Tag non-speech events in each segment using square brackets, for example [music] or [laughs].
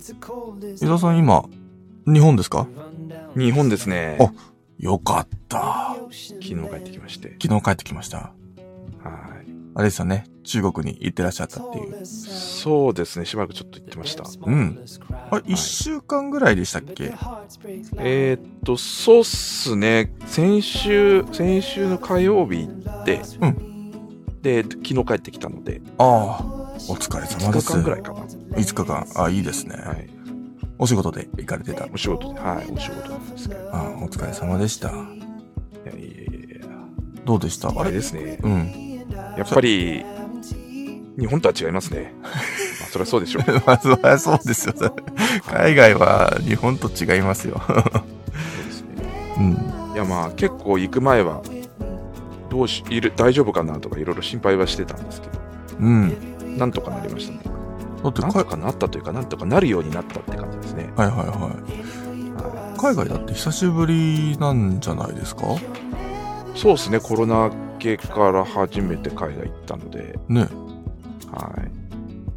伊沢さん今、日本ですか？日本ですね。あよかった。昨日帰ってきまして。昨日帰ってきました。はい。あれですよね。中国に行ってらっしゃったっていう。そうですね。しばらくちょっと行ってました。うん。あれ、一週間ぐらいでしたっけ？えーっと、そうっすね。先週、先週の火曜日行って、うで、昨日帰ってきたので、ああ、お疲れ様2です。日間ぐらいかな。5日間。あ、いいですね。はい。お仕事で行かれてた。お仕事で、はい、お仕事なんですけど。あお疲れ様でした。いやいやいやいやどうでした？あれ？ですね。うん。やっぱり、日本とは違いますね。[laughs] まあ、そりゃそうでしょう。そ [laughs] うまあ、そりゃそうですよ。海外は日本と違いますよ。ですね。うん。いや、まあ、結構行く前は、どうし、いる、大丈夫かなとかいろいろ心配はしてたんですけど、うん。なんとかなりましたね。だってかなんとかなったというか、なんとかなるようになったって感じですね。はいはいはい。は海外だって久しぶりなんじゃないですか？い、そうですね、コロナ明けから初めて海外行ったので、ね。は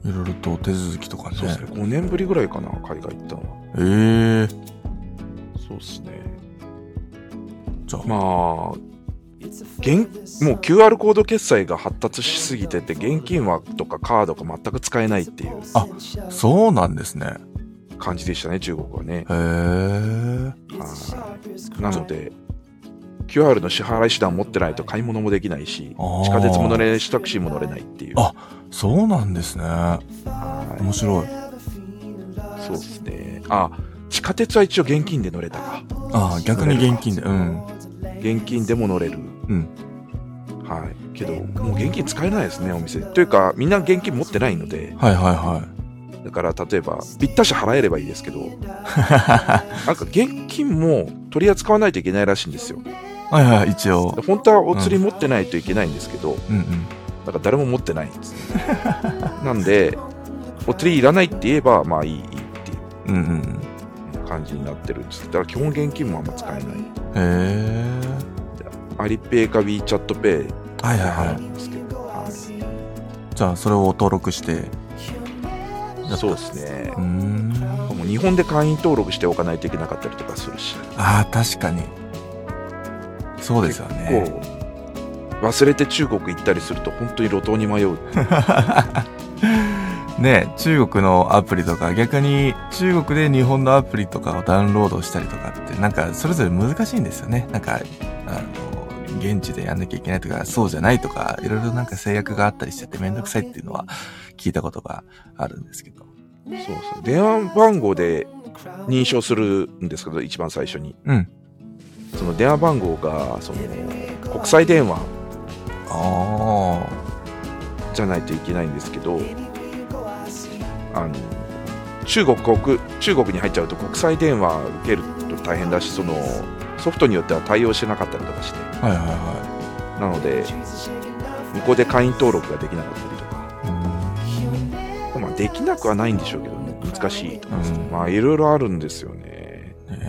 い。いろいろと手続きとかね。そうですね、5年ぶりぐらいかな、海外行ったのは。ええそうですね。じゃあ、まあ、現もう QR コード決済が発達しすぎてて、現金はとかカードが全く使えないっていうあそうなんですね。感じでしたね、中国はね。へえ。はい。なので、QR の支払い手段持ってないと買い物もできないし、地下鉄も乗れないし、タクシーも乗れないっていう。あそうなんですね。はい面白い。そうですね。あ、地下鉄は一応現金で乗れたか。ああ、逆に現金で。うん。現金でも乗れる。うん。はい。けど、もう現金使えないですね、お店。というか、みんな現金持ってないので、はいはいはだから例えば、ぴったし払えればいいですけど、い。[laughs] なんか現金も取り扱わないといけないらしいんですよ。はいはい、一応で。本当はお釣り持ってないといけないんですけど、うんうん。だから誰も持ってないんですね。なんで、お釣りいらないって言えば、まあいい、いいっていうんうん。う感じになってるんです。だから基本現金もあんま使えない。へえ。アリペイか WeChatPay はいはい払はうんですけど、はいい。じゃあ、それを登録して。そうですねうー。ん。もう日本で会員登録しておかないといけなかったりとかするし、ああ、確かに。そうですよこね。う忘れて中国行ったりすると本当に路頭に迷う。[laughs] ね中国のアプリとか、逆に中国で日本のアプリとかをダウンロードしたりとかって、なんかそれぞれ難しいんですよね。なんか、あの、現地でやんなきゃいけないとか、そうじゃないとか、いろいろなんか制約があったりしててめんどくさいっていうのは聞いたことがあるんですけど。そうそう。電話番号で認証するんですけど、一番最初に。うん。その電話番号が、その、国際電話あじゃないといけないんですけど、あの、中国国、中国に入っちゃうと国際電話受けると大変だし、その、ソフトによっては対応してなかったりとかして、あ。はいはいはなので、向こうで会員登録ができなかったりとか。まあ、できなくはないんでしょうけどね、難しいとか、うんまあ、いろいろあるんですよね。ねえ。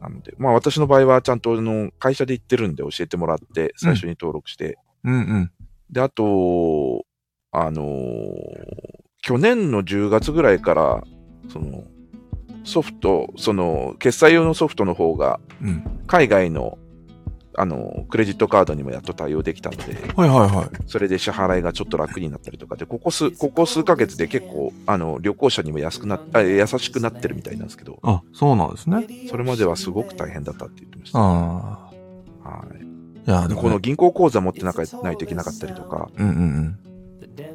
なので、まあ、私の場合はちゃんとあの会社で行ってるんで教えてもらって、最初に登録して、うんうん。で、あと、あのー去年の10月ぐらいから、その、ソフト、その、決済用のソフトの方が、うん。海外の、あの、クレジットカードにもやっと対応できたので、はいはいはい。それで支払いがちょっと楽になったりとかで、ここ数、ここ数ヶ月で結構、あの、旅行者にも安くなっあ優しくなってるみたいなんですけど、あ、そうなんですね。それまではすごく大変だったって言ってました。あはい。あ。いや、でも、この銀行口座持ってなかないといけなかったりとか、うんうん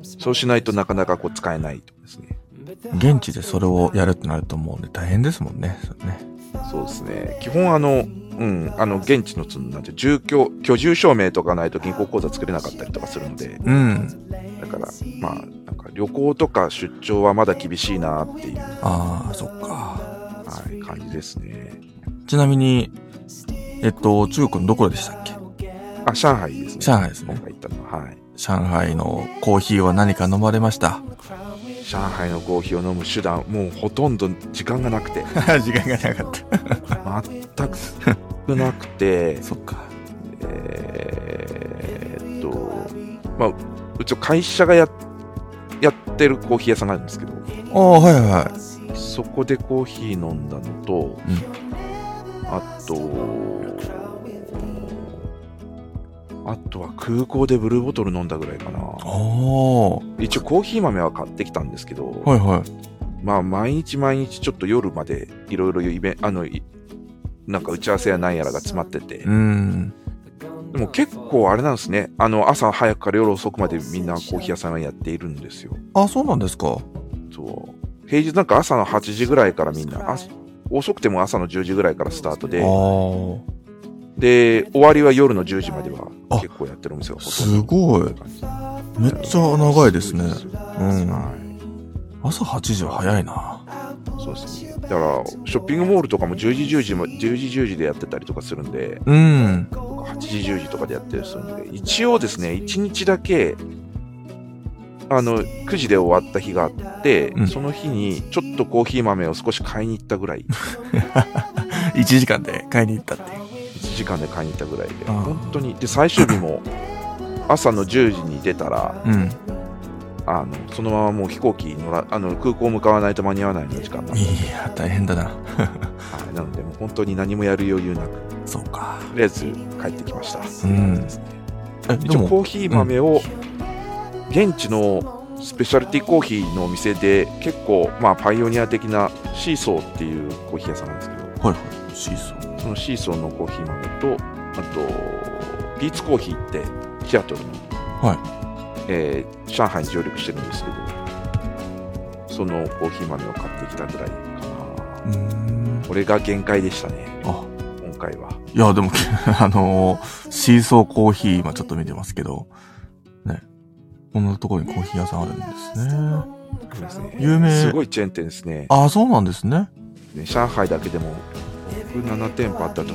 そうしないとなかなかこう使えないとかですね。うん。現地でそれをやるってなるともうね、大変ですもんね。それね。そうですね。基本あの、うん、あの、現地のその、なんて、住居、居住証明とかないと銀行口座作れなかったりとかするので、うん。だから、まあ、なんか旅行とか出張はまだ厳しいなっていう、ああ、そっか。はい、感じですね。ちなみに、えっと、中国のどこでしたっけ？あ、上海ですね。上海ですね行ったのは、はい。上海のコーヒーは何か飲まれました？上海のコーヒーを飲む手段、もうほとんど時間がなくて、[laughs] 時間がなかった。全くなくて、そっか。えーっと、まあ、うちの会社がややってるコーヒー屋さんがあるんですけど、ああ、はいはいはい。そこでコーヒー飲んだのと、あと、あとは空港でブルーボトル飲んだぐらいかな。一応コーヒー豆は買ってきたんですけど、いはい。まあ毎日毎日ちょっと夜までいろいろイベンあの、いなんか打ち合わせやなんやらが詰まってて、うん。でも結構あれなんですね。あの、朝早くから夜遅くまでみんなコーヒー屋さんはやっているんですよ。あ、そうなんですか。そう。平日なんか朝の8時ぐらいからみんな、あ遅くても朝の10時ぐらいからスタートあで、あ。で、終わりは夜の10時まではあ結構やってるお店がすどごい。めっちゃ長いですね。うん。は朝8時は早いな。い。そうですね。だから、ショッピングモールとかも10時10時も、10時10時でやってたりとかするんで、うん。とか8時10時とかでやってるするんで、一応ですね、1日だけ、あの、9時で終わった日があって、うんその日にちょっとコーヒー豆を少し買いに行ったぐらい、[laughs] 1時間で買いに行ったっていう。1時間で買いに行ったぐらいで、本当に、で、最終日も朝の10時に出たら、うん。あのそのままもう飛行機乗らあの空港向かわないと間に合わないような時間なんで、いや、大変だな。はい、なのでもう本当に何もやる余裕なくそうか。とりあえず帰ってきました、うん。一応コーヒー豆を現地のスペシャルティコーヒーのお店で結構まあパイオニア的なシーソーっていうコーヒー屋さんなんですけどはいはい。シーソー。そのシーソーのコーヒー豆とあとピーツコーヒーってシアトルの、はいえー上海に上陸してるんですけどそのコーヒー豆を買ってきたぐらいかな。これが限界でしたねあ、今回はいや、でも、[laughs] あのーシーソーコーヒー、今ちょっと見てますけど、ね。こんなところにコーヒー屋さんあるんですね。ですね有名すごいチェーン店ですねあ、そうなんですね。ね上海だけでも7店舗あったと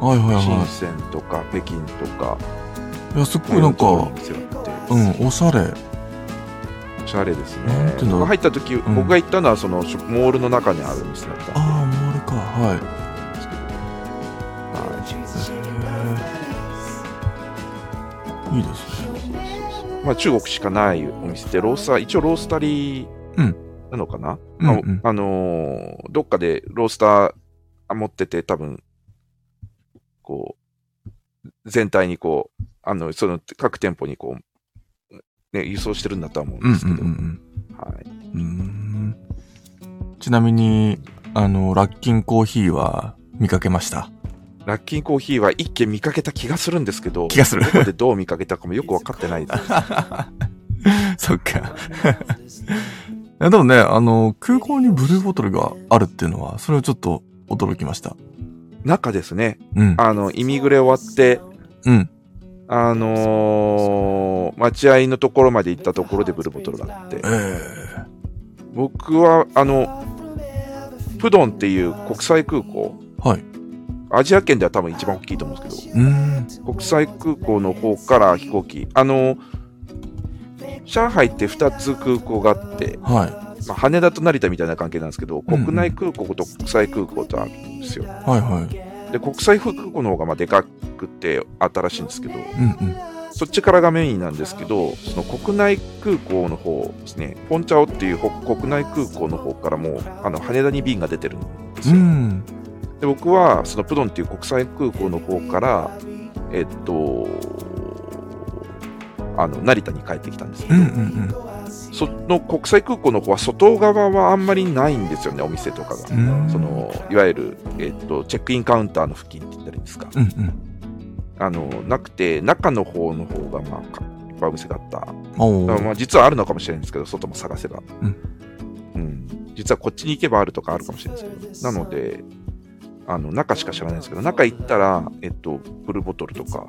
はいはい深はセンとか北京とかい。いや、すっごいなんか、うん、おしゃれ。おしゃれですね入った時、ん僕が行ったのはそのモールの中にある店だったんでああ、モールか。はい。はいいいですね。まあ、中国しかないお店でロースター一応ロースタリーうんなのかな、うんうんまああのーどっかでロースターあ持ってて多分こう全体にこうあのその各店舗にこう、ね、輸送してるんだとは思うんですけど、んうん。ちなみに、あの、ラッキンコーヒーは見かけました？ラッキーコーヒーは一軒見かけた気がするんですけど気がするどこでどう見かけたかもよく分かってないです [laughs] そっか。[laughs] でもね、あの、空港にブルーボトルがあるっていうのは、それをちょっと驚きました。中ですねうん。あのイミグレ終わってうん。あのー待合のところまで行ったところでブルーボトルがあってえ僕はあのプドンっていう国際空港えはい。アジア圏では多分一番大きいと思うんですけ。ど国際空港の方から飛行機あの上海って2つ空港があって、はまあ、羽田と成田みたいな関係なんですけどうんうん国内空港と国際空港とあるんですよい。はいはい。で国際空港の方がまあでかくて新しいんですけどうんうん。そっちからがメインなんですけど、その国内空港の方ですね、ポンチャオっていうほ国内空港の方からもあの羽田に便が出てるんですうよ。ん。で僕はそのプドンっていう国際空港の方から、えっと、あの成田に帰ってきたんですけど、うんうんその国際空港の方は外側はあんまりないんですよね、お店とかが。そ、のいわゆる、えっと、チェックインカウンターの付近って言ったらいいんですか。うんうん。あのなくて、中の方の方が、まあ、かいっぱいお店があったまあ実はあるのかもしれないんですけど、外も探せば。うんうん実はこっちに行けばあるとかあるかもしれないですけど、なので、あの中しか知らないんですけど、中行ったら、えっと、ブルーボトルとか。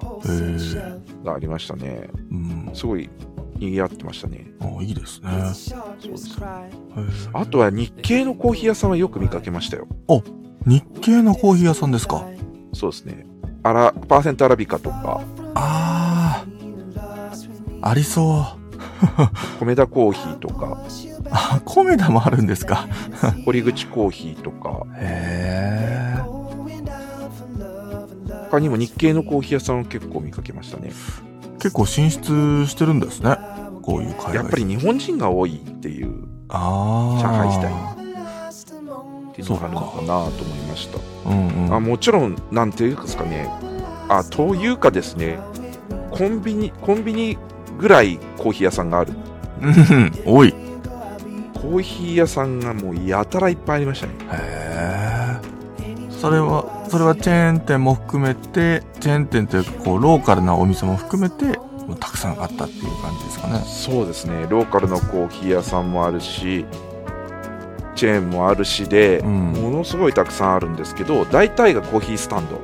がありましたね。うん。すごい賑わってましたね。あ、いいですね。そうですあとは日系のコーヒー屋さんはよく見かけましたよ。え日系のコーヒー屋さんですか？そうですね。アラパーセントアラビカとか、ああ。ありそう。米田コーヒーとか、あ、コメダもあるんですか？堀口コーヒーとか、へえ。他にも日系のコーヒー屋さんを結構見かけましたね。結構進出してるんですね。こういう海外やっぱり日本人が多いっていう。上海自体っていうのがあるのかなと思いました。うんうん。あもちろん、なんていうんですかね、あというかですね、コンビニ、コンビニぐらいコーヒー屋さんがある。うん多い。へコーヒー屋さんがもうやたらいっぱいありましたね。え。それは、それはチェーン店も含めて、チェーン店というか、こう、ローカルなお店も含めて、もうたくさんあったっていう感じですかね。そうですね、ローカルのコーヒー屋さんもあるし、チェーンもあるしで、うんものすごいたくさんあるんですけど、大体がコーヒースタンド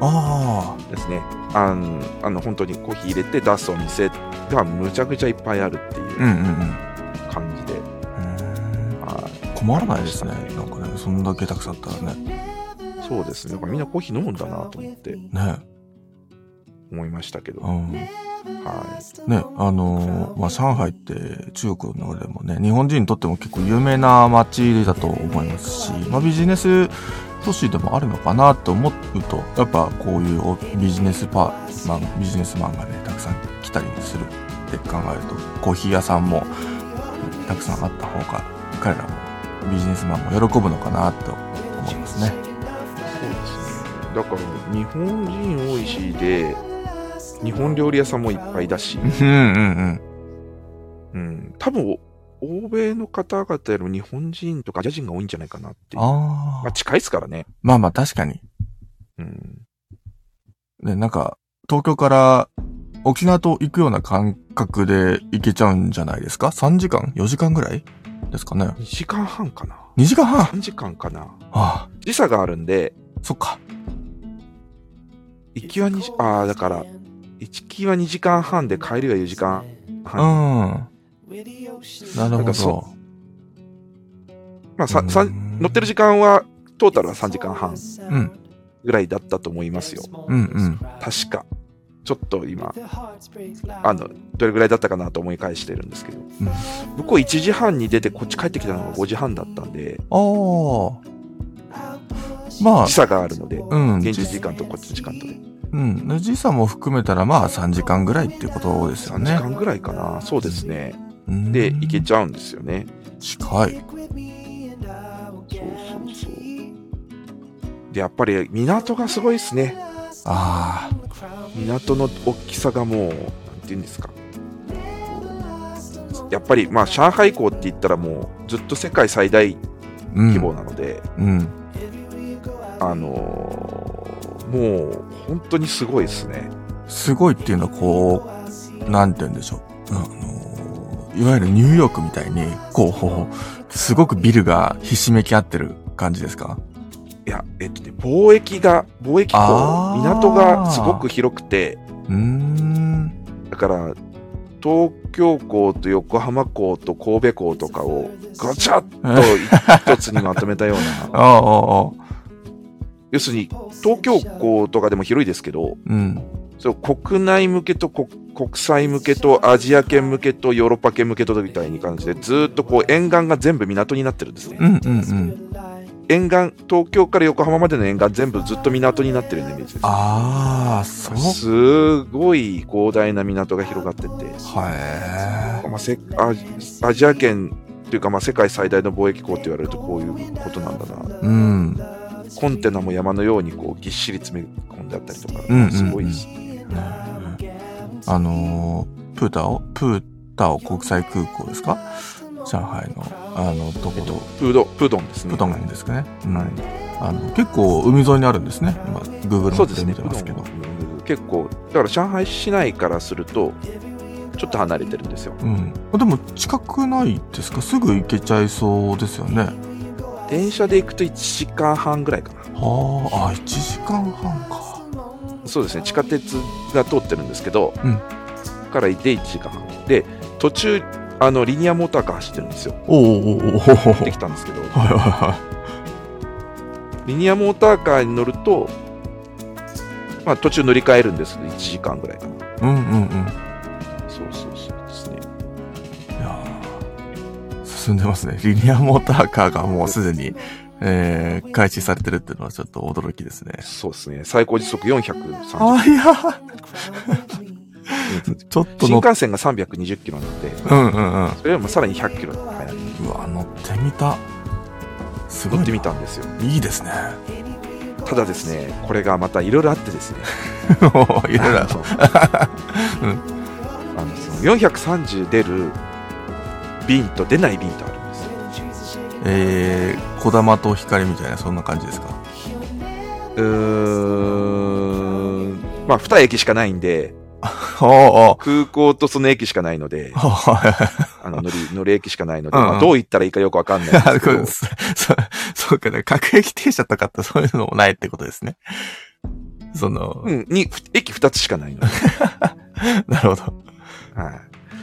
あですね。あんあの本当にコーヒー入れて出すお店がむちゃくちゃいっぱいあるっていあ。うんううんうん。感じで、はい困らないですね。なんかね、そんだけたくさんあったらね。そうですね、だからみんなコーヒー飲むんだなと思ってね。思いましたけど、うん。はね、あのーまあ、上海って中国の中でもね、日本人にとっても結構有名な街だと思いますし、まあ、ビジネス都市でもあるのかなと思うと、やっぱこういうおビジネスパーマン、ビジネスマンがね、たくさん来たりするって考えると、コーヒー屋さんもたくさんあった方が、彼らもビジネスマンも喜ぶのかなと思いますね。だから日本人多いしで、日本料理屋さんもいっぱいだし、うんうんうん。うん、多分欧米の方々よりも日本人とかアジア人が多いんじゃないかなっていう。ああまあ、。近いですからね。まあまあ確かに。うん、ね、なんか、東京から沖縄と行くような感覚で行けちゃうんじゃないですか ?3 時間 ?4 時間ぐらい？ですかね2時間半かな。?2 時間半？3時間かな。ああ、時差があるんで、そっか。行きは2時、ああ、だから、行きは2時間半で帰りは4時間うん。半。なるほどなんかそ。まあ、ささうん乗ってる時間は、トータルは3時間半うん。ぐらいだったと思いますよ。うんうん。確か。ちょっと今、あの、どれぐらいだったかなと思い返してるんですけど、向こう1時半に出てこっち帰ってきたのが5時半だったんで、ああ。まあ時、差があるので、うん。現地時間とこっちの時間とで。うん。時差も含めたらまあ3時間ぐらいっていうことですよ3ね。時間ぐらいかな。そうですね。うんで、行けちゃうんですよね。近い。そうそうそう。で、やっぱり港がすごいですね。ああ。港の大きさがもう、なんて言うんですか。やっぱり、まあ、上海港って言ったらもう、ずっと世界最大うん。規模なので、うん。あのーもう、本当にすごいですね。すごいっていうのはこう、なんて言うんでしょう。あの、いわゆるニューヨークみたいに、こう、すごくビルがひしめき合ってる感じですか？いや、えっとね、貿易が、貿易港、港がすごく広くて、うーん。だから、東京港と横浜港と神戸港とかをガチャッと一つにまとめたような、[laughs] ああ、ああ、要するに東京港とかでも広いですけど、うん。そう国内向けと国国際向けとアジア圏向けとヨーロッパ圏向けとみたいに感じで、ずーっとこう沿岸が全部港になってるんですね。うんうんうん。沿岸、東京から横浜までの沿岸全部ずっと港になってるイメージです。ああ、そう。すごい広大な港が広がってて、はまあ、せアアジア圏というか、まあ、世界最大の貿易港って言われるとこういうことなんだな。え。うん。コンテナも山のようにこうぎっしり詰め込んであったりとか、うんうんうんすごいですね。あのー、プータオプータオ国際空港ですか？上海の、あの、ところ、プード、プードンですね。プトンですかね。うんはいあの、結構海沿いにあるんですね。今、Google マップ見てますけど。プードン結構、だから上海市内からすると、ちょっと離れてるんですよ。うん。でも近くないですか？すぐ行けちゃいそうですよね。電車で行くと1時間半ぐらいかな。はあ、あ、1時間半か。そうですね、地下鉄が通ってるんですけど、うんから行って1時間半。で、途中、あの、リニアモーターカー走ってるんですよ。おおおおお行ってきたんですけど、リニアモーターカーに乗ると、まあ途中乗り換えるんですけど、1時間ぐらいかな。い。うんうんうん。進んでますね。リニアモーターカーがもうすでに、えー、開始されてるっていうのはちょっと驚きですね。そうですね。最高時速430。あ、いやちょっと新幹線が320キロなので、うんうんうん。それよりもさらに100キロ速い。うわ、乗ってみた。すごい乗ってみたんですよ。いいですね。ただですね、これがまたいろいろあってですね。いろいろあるあのその430出る瓶と出ない瓶とあるんですよ。えー、小玉と光みたいな、そんな感じですか？うーん、まあ2駅しかないんで、[laughs] お空港とその駅しかないので、[laughs] おあの乗り乗り駅しかないので、うんうんまあ、どう言ったらいいかよくわかんないん [laughs] そそうかね、各駅停車とかってそういうのもないってことですね。その、うん、に駅2つしかないので。なるほど。は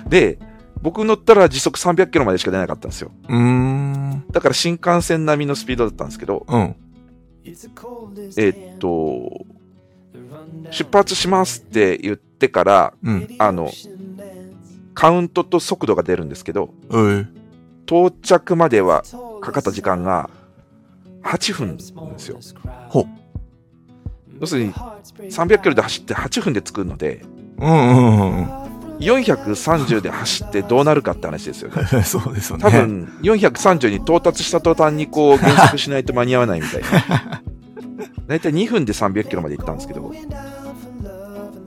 い、で、僕乗ったら時速300キロまでしか出なかったんですよ。だから新幹線並みのスピードだったんですけど、うん。えーっと、出発しますって言ってから、うん。あの、カウントと速度が出るんですけど。到着まではかかった時間が8分なんですよ。要するに300キロで走って8分で着くので、うんうんうん430で走ってどうなるかって話ですよね。うん。そうですよね。多分、430に到達した途端にこう減速しないと間に合わないみたいな。だいたい2分で300キロまで行ったんですけど、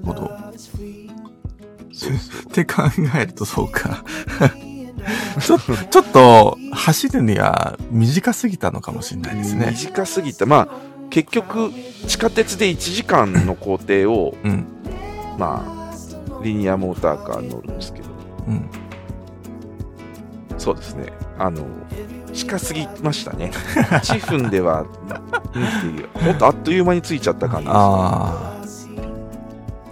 ほど。そうそうって考えるとそうか。[laughs] ちょちょっと、走るには短すぎたのかもしれないですね。短すぎた。まあ、結局、地下鉄で1時間の工程を、うん。まあ、リニアモーターカー乗るんですけど、うん。そうですね。あの、近すぎましたね。[laughs] 1分では、うんっていう、もっとあっという間に着いちゃった感じです。ああ。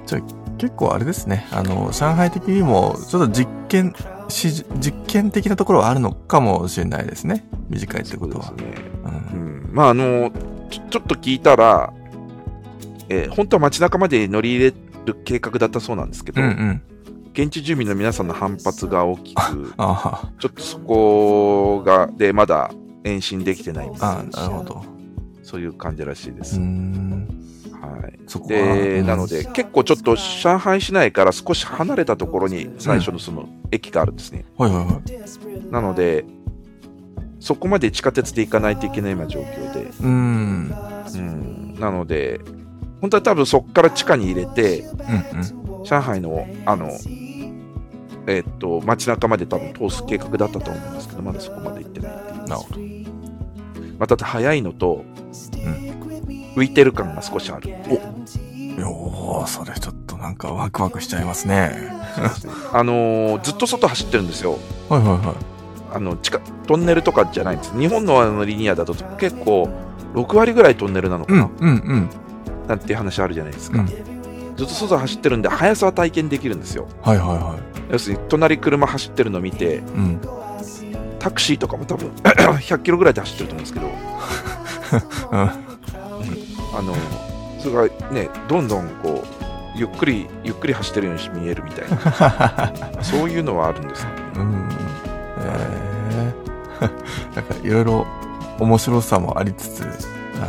じゃあ、結構あれですね。あの、上海的にも、ちょっと実験、し実験的なところはあるのかもしれないですね。短いってことはね。まあ、あのちょ、ちょっと聞いたら、えー本当は街中まで乗り入れる計画だったそうなんですけど、うんうん。現地住民の皆さんの反発が大きく、あちょっとそこが、で、まだ延伸できてないみあ、たいなるほど。そういう感じらしいです。ん。はい。で、うんなので、結構ちょっと上海市内から少し離れたところに最初のその駅があるんですね。はいはいはい。なので、そこまで地下鉄で行かないといけないような状況で、うーん。うん、なので、本当は多分そこから地下に入れて、うんうん。上海の、あの、えっと、街中まで多分通す計画だったと思うんですけど、まだそこまで行ってないっていう。なるほど。まあ、ただ早いのと、浮いてる感が少しあるっていう。おー、それちょっとなんかワクワクしちゃいますね。[laughs] あのーずっと外走ってるんですよ。はいはいはい。あの地下トンネルとかじゃないんです。日本のあのリニアだと結構6割ぐらいトンネルなのかな、うんうんうん。なんていう話あるじゃないですか。うん。ずっと外走ってるんで速さは体験できるんですよ。はいはいは要するに隣車走ってるの見てい。うん。タクシーとかも多分 [coughs] 100キロぐらいで走ってると思うんですけど、[laughs] うん。あのそれがねどんどんこうゆっくりゆっくり走ってるように見えるみたいな [laughs] そういうのはあるんですよね。うん。えー、[laughs] なんかいろいろ面白さもありつつ、あ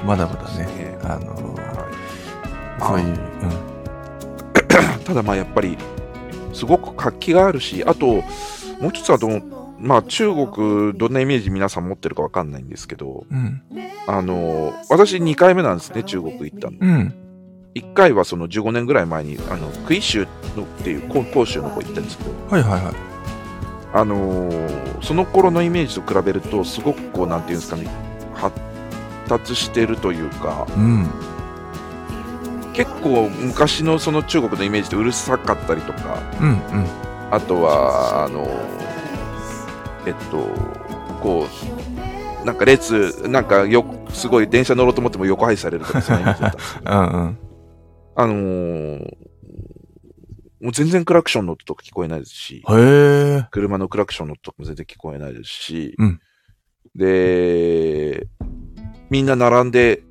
の、まだまだね、ねあの、はいそういう、[coughs] ただまあやっぱりすごく活気があるしあともう一つはどうまあ中国どんなイメージ皆さん持ってるかわかんないんですけどうん。あの私2回目なんですね中国行ったのうん。うん。1回はその15年ぐらい前にあのクイ州のっていう広広州の方行ったんですけどはいはいはい。あのーその頃のイメージと比べるとすごくこうなんていうんですかね発達してるというかうん。結構昔のその中国のイメージってうるさかったりとかうんうん。あとは、あの、えっと、こう、なんか列、なんかよ、すごい電車乗ろうと思っても横配されるとか、そんなイメージだったんですけど、[laughs] うんうん。あのーもう全然クラクションの音とか聞こえないですし。車のクラクションの音とかも全然聞こえないですし、うんで、みんな並んで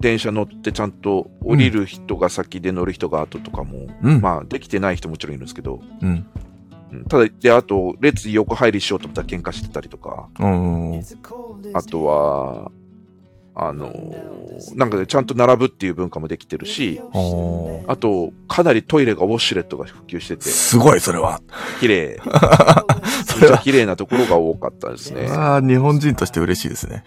電車乗ってちゃんと降りる人が先で乗る人が後とかも、うん。まあできてない人もちろんいるんですけど、うん。うんただ、で、あと、列横入りしようと思ったら喧嘩してたりとか、うん。あとは、あのーなんかね、ちゃんと並ぶっていう文化もできてるし、あと、かなりトイレがウォシュレットが普及してて、すごい、それは。綺麗。[laughs] それは。めっちゃ綺麗なところが多かったですね。ああ、日本人として嬉しいですね。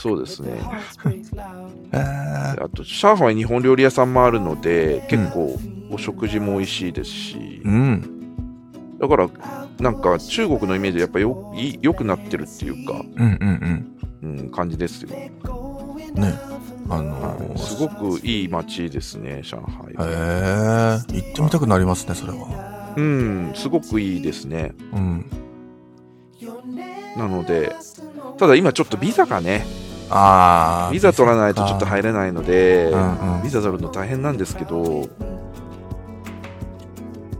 そうですね。[laughs] えーあと、上海日本料理屋さんもあるので、結構お食事も美味しいですし、うん。だから、なんか中国のイメージでやっぱよいい良くなってるっていうか、うんうんうん、感じですよ。うん。ね。あのー、すごくいい街ですね、上海へは。え行ってみたくなりますね、それは。うん、すごくいいですね。うん。なので、ただ今ちょっとビザがね、ああ。ビザ取らないとちょっとる。入れないので、うんうんビザ取るの大変なんですけど、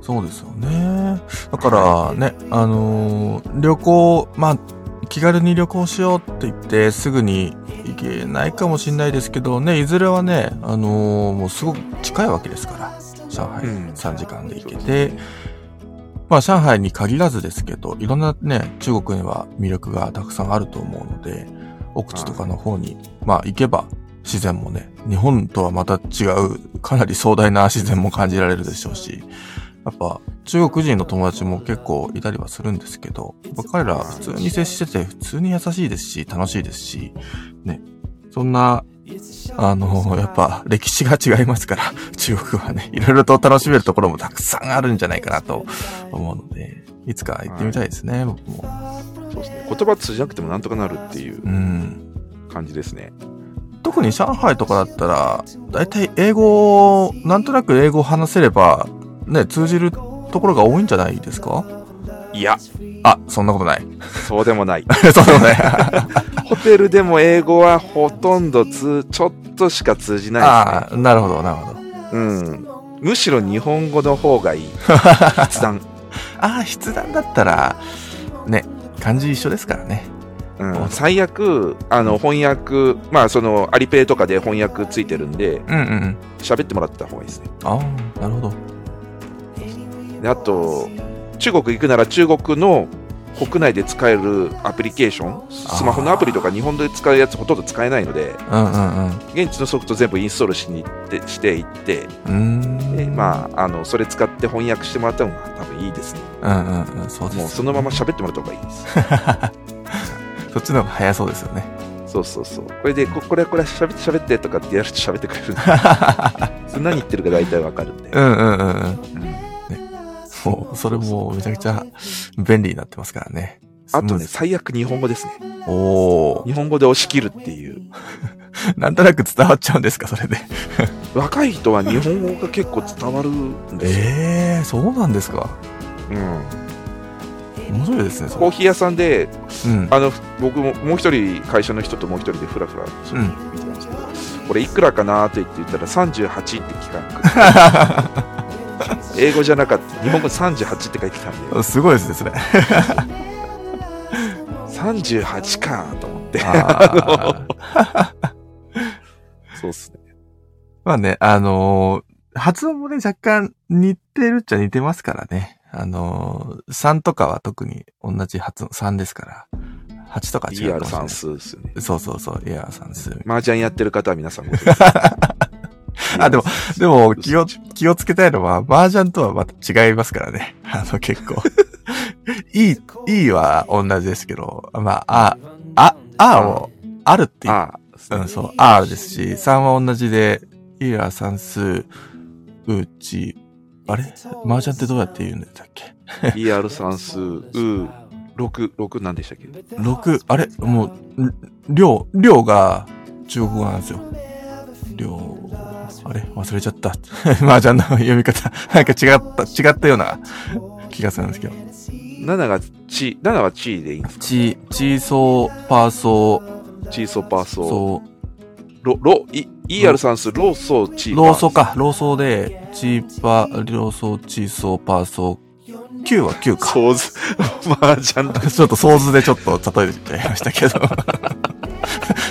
そうですよね。だからね、あのー旅行、まあ、気軽に旅行しようって言って、すぐに行けないかもしれないですけどね、いずれはね、あのーもうすごく近いわけですから、上海うん。3時間で行けて、まあ、上海に限らずですけど、いろんなね、中国には魅力がたくさんあると思うので、奥地とかの方に、まあ、行けば、自然もね、日本とはまた違う、かなり壮大な自然も感じられるでしょうし、やっぱ中国人の友達も結構いたりはするんですけど、彼ら普通に接してて普通に優しいですし、楽しいですし、ね、そんな、あの、やっぱ歴史が違いますから、中国はね、いろいろと楽しめるところもたくさんあるんじゃないかなと思うので、いつか行ってみたいですね、僕も。そうですね、言葉通じなくてもなんとかなるっていううん。感じですね。特に上海とかだったら、だいたい英語を、なんとなく英語を話せれば、ね、通じるところが多いんじゃないですか？いや、あ、そんなことない。そうでもない。[laughs] そうでもない。[laughs] ホテルでも英語はほとんどつちょっとしか通じないああ、なるほど、なるほど。うん。むしろ日本語の方がいい。[laughs] 筆談。ああ、筆談だったら、ね、漢字一緒ですからね。うん、最悪、あの、翻訳、まあ、その、アリペイとかで翻訳ついてるんで、うんうんうん。喋ってもらった方がいいですね。ああ、なるほど。で、あと、中国行くなら中国の国内で使えるアプリケーション、スマホのアプリとか日本で使うやつほとんど使えないので、うんうん現地のソフト全部インストールしに行って、していって。で、まあ、あの、それ使って翻訳してもらった方が多分いいですね。うんうんうん、そうです。もうそのまま喋ってもらった方がいいです。[laughs] そっちの方が早そうですよね。そうそうそう。これで、ここれ、これ喋って喋ってとかってやると喋ってくれる [laughs] 何言ってるか大体わかるんで。うんうんうんうん。うんもう、それもめちゃくちゃ便利になってますからね。あとね、ス最悪日本語ですね。お日本語で押し切るっていう。ー。[laughs] なんとなく伝わっちゃうんですか、それで。[laughs] 若い人は日本語が結構伝わるんですよ。ええー、そうなんですか。うん。面白いですね。コーヒー屋さんで、うん。あの、僕ももう一人、会社の人ともう一人でふらふらうん見てたんですけど、これいくらかなって言って言ったら38って聞かんく [laughs] 英語じゃなかった。日本語38って書いてたんで、すごいですね、それ。[laughs] 38かと思って。[laughs] そうっすね。まあね、あのー発音もね、若干似てるっちゃ似てますからね。あのー、3とかは特に同じ発音、3ですから。8とか違う ER かもしれない。算数ですよね。そうそうそう、ER 算数。麻雀やってる方は皆さんご存知 [laughs] あ、でも、でも、気を、気をつけたいのは、麻雀とはまた違いますからね。[laughs] あの、結構。いい、いいは同じですけど、まあ、あ、あ、あを、あるっていう。ああ、うん、そう、R ですし、3は同じで、イラ算数、うち、あれ？麻雀ってどうやって言うんだっけ？ER 算数、う、6、6なんでしたっけ ?6、あれ？もう、ん量、量が中国語なんですよ。量、あれ？忘れちゃった。[laughs] 麻雀の読み方。[laughs] なんか違った、違ったような気がするんですけど。7がチ、7はチでいいんですか？チ、チーソー、パーソー、チーソーパーソー。ソロ、ロ、イ ER 算数、ローソー、チー、ーパー。ローソーか。ローソーで、チーパー、ローソー、チーソー、パーソー。9は9か。ソーズ。[laughs] 麻雀だ。ちょっと想像でちょっと例えてましたけど。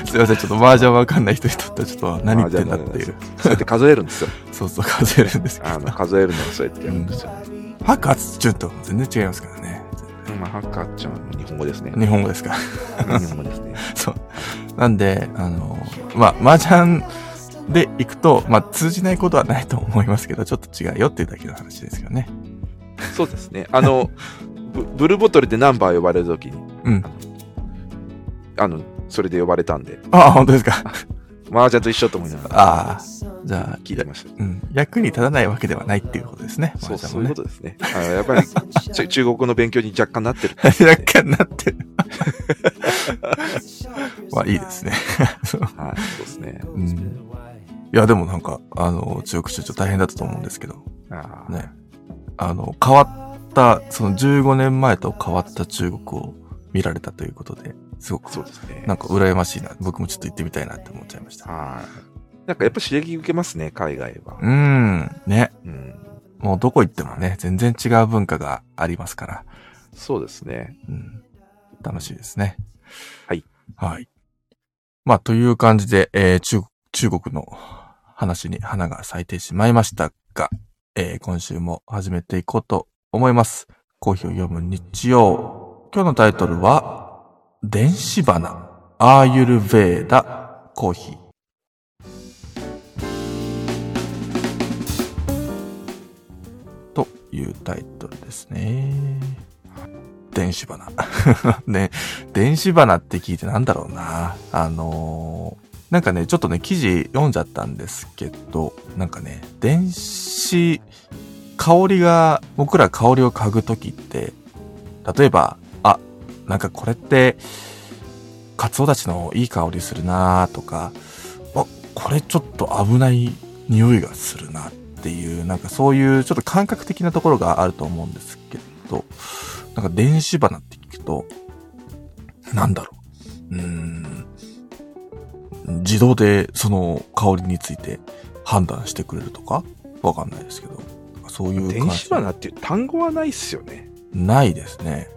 すいません、ちょっと麻雀わかんない人にとってはちょっと何言ってんだっていう。そうやって数えるんですよ。そうそう、数えるんですけど。あの、数えるのはそうやってやるんですよ。白髪チュンと全然違いますからね。まあ、ハッカーちゃんの日本語ですね。日本語ですから。日本語ですね。[laughs] そう。なんで、あの、まあ、麻雀で行くと、まあ、通じないことはないと思いますけど、ちょっと違うよっていうだけの話ですよね。そうですね。あの、ブブルーボトルでナンバー呼ばれるときに、うん。あの、それで呼ばれたんで、ああ、本当ですか？[laughs] 麻雀と一緒と思いながらああ、じゃあ、聞いてました。うん。役に立たないわけではないっていうことですね。そう、ねそういうことですね。あのやっぱり、[laughs] ち中国語の勉強に若干なってる。若干なってる。[laughs] まあ、いいですね。そうはい、そうですね。うん。いや、でもなんか、あの、中国出張大変だったと思うんですけど、あーね。あの、変わった、その15年前と変わった中国を見られたということで、すごく、そうですね。なんか羨ましいな。僕もちょっと行ってみたいなって思っちゃいました。はい。なんかやっぱ刺激受けますね、海外は。うーん。ね。うん。もうどこ行ってもね、全然違う文化がありますから。そうですね。うん。楽しいですね。はい。はい。まあ、という感じで、えー中、中国の話に花が咲いてしまいましたが、えー今週も始めていこうと思います。コーヒーを読む日曜。今日のタイトルは、電子花、アーユルヴェーダ、コーヒー。というタイトルですね。電子花。[laughs] ね、電子花って聞いてなんだろうな。あのーなんかね、ちょっとね、記事読んじゃったんですけど、なんかね、電子、香りが、僕ら香りを嗅ぐときって、例えば、なんかこれって、カツオたちのいい香りするなとか、あ、これちょっと危ない匂いがするなっていう、なんかそういうちょっと感覚的なところがあると思うんですけど、なんか電子花って聞くと、なんだろう。うーん。自動でその香りについて判断してくれるとか？わかんないですけど。そういう電子花っていう単語はないっすよね。ないですね。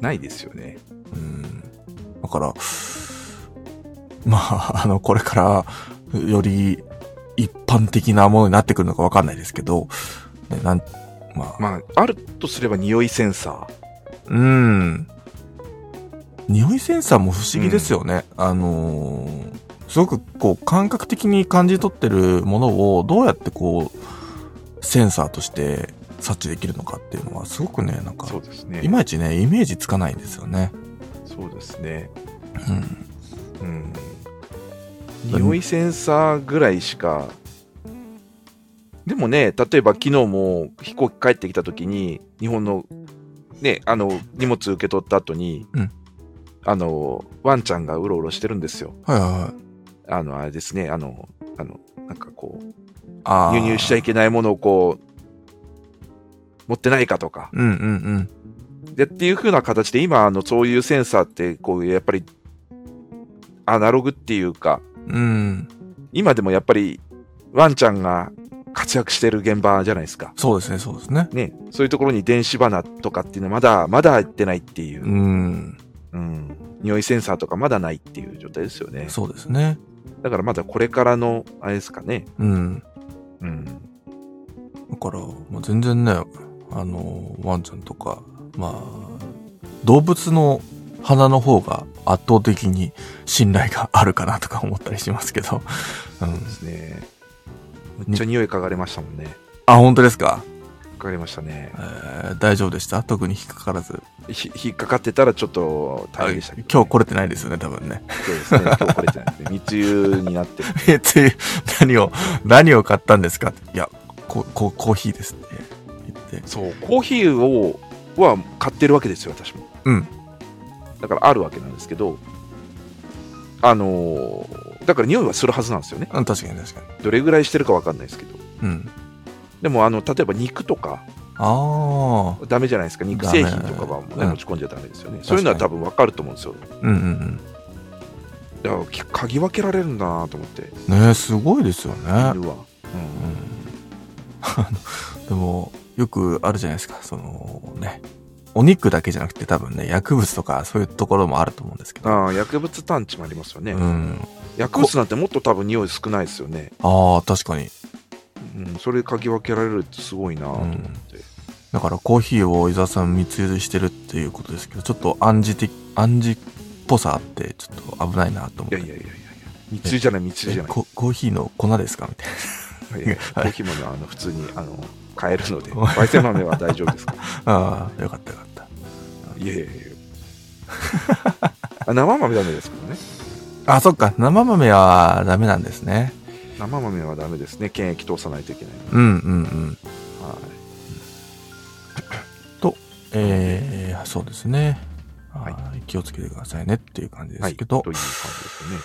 ないですよね。うん。だから、まあ、あの、これから、より一般的なものになってくるのかわかんないですけど、ね、なん、まあ、まあ、あるとすれば匂いセンサうん。匂いセンサーも不思議ですよね。あのーすごくこう感覚的に感じ取ってるものをどうやってこうセンサーとして察知できるのかっていうのはすごくね、なんー。かそうですね。いまいちね、イメージつかないんですよね。そうですね。うん。うん。匂いセンサーぐらいしか。でもね、例えば昨日も飛行機帰ってきた時に、日本の、ね、あの、荷物受け取った後に、うんあの、ワンちゃんがうろうろしてるんですよ。はいはいはい。あの、あれですね、あの、あの、なんかこう、あ輸入しちゃいけけないものをこう、持ってないかとか。うんうんで、っていう風な形で、今、あの、そういうセンサーって、こう、やっぱり、アナログっていうか、うん。うん。今でもやっぱり、ワンちゃんが活躍してる現場じゃないですか。そうですね、そうですね。ね、そういうところに電子花とかっていうのはまだ、まだ入ってないっていうう、ん。うん、匂いセンサーとかまだないっていう状態ですよね。そうですね。だからまだこれからの、あれですかね。うん。うん。だから、もう全然ね、あの、ワンちゃんとか、まあ、動物の鼻の方が圧倒的に信頼があるかなとか思ったりしますけど。うんで。すね。めっちゃ匂い嗅がれましたもんね。あ、本当ですか、嗅がれましたねえ。ー大丈夫でした？特に引っかからず。ひ引っかかってたらちょっと大変でしたけど、今日来れてないですよね、多分ね。そうですね。今日これじゃないですね。[laughs] 密輸になってる。え、つい、何を、何を買ったんですか？いや、こ、こ、コーヒーですって言って。そう、コーヒーを、は買ってるわけですよ、私も。うん。だからあるわけなんですけど、あのーだから匂いはするはずなんですよね。うん、確かに確かに。どれぐらいしてるかわかんないですけど。うん。でも、あの、例えば肉とか、ああ。ダメじゃないですか。肉製品とかは、ね、うん持ち込んじゃダメですよね。そういうのは多分わかると思うんですよ。うんうんだから、き嗅ぎ分けられるんだなと思って、うん。ねすごいですよね。うんうん [laughs] でも、よくあるじゃないですか。そのね。お肉だけじゃなくて多分ね、薬物とかそういうところもあると思うんですけど。ああ、薬物探知もありますよね。うん。薬物なんてもっと多分匂い少ないですよね。ああ、確かに。うん、それ嗅ぎ分けられるってすごいなと思って。だからコーヒーを伊沢さん密輸してるっていうことですけど、ちょっと暗示的、暗示ぽさあって、ちょっと危ないなと思って。いやいやいやいや密輸じゃない密輸じゃないえココーヒーの粉ですか？みたいいやいやコーヒー豆はあの普通にあの買えるので焙煎豆は大丈夫ですか？[laughs] ああ、よかったよかった。いやいやいやあ生豆ダメですけどねあ、そっか。生豆はダメなんですね。生豆はダメですね検疫通さないといけないうんうんうん。はいえー、そうですね。はいはい気をつけてくださいねっていう感じではい、すけど、という感じですね。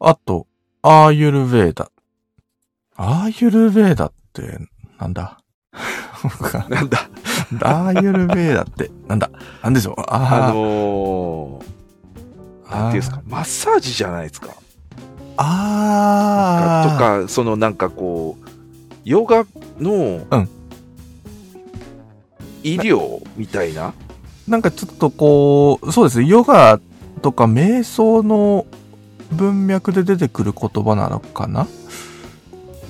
あと、アーユルヴェーダ。アーユルヴェーダって、なんだ？なんだ、アーユルヴェーダって、なんだ？なんでしょう？ああのー、なんていうんですか、マッサージじゃないですか。あー。とか、そのなんかこう、ヨガのうん。医療みたいな、なんかちょっとこう、そうですね、ヨガとか瞑想の文脈で出てくる言葉なのかな？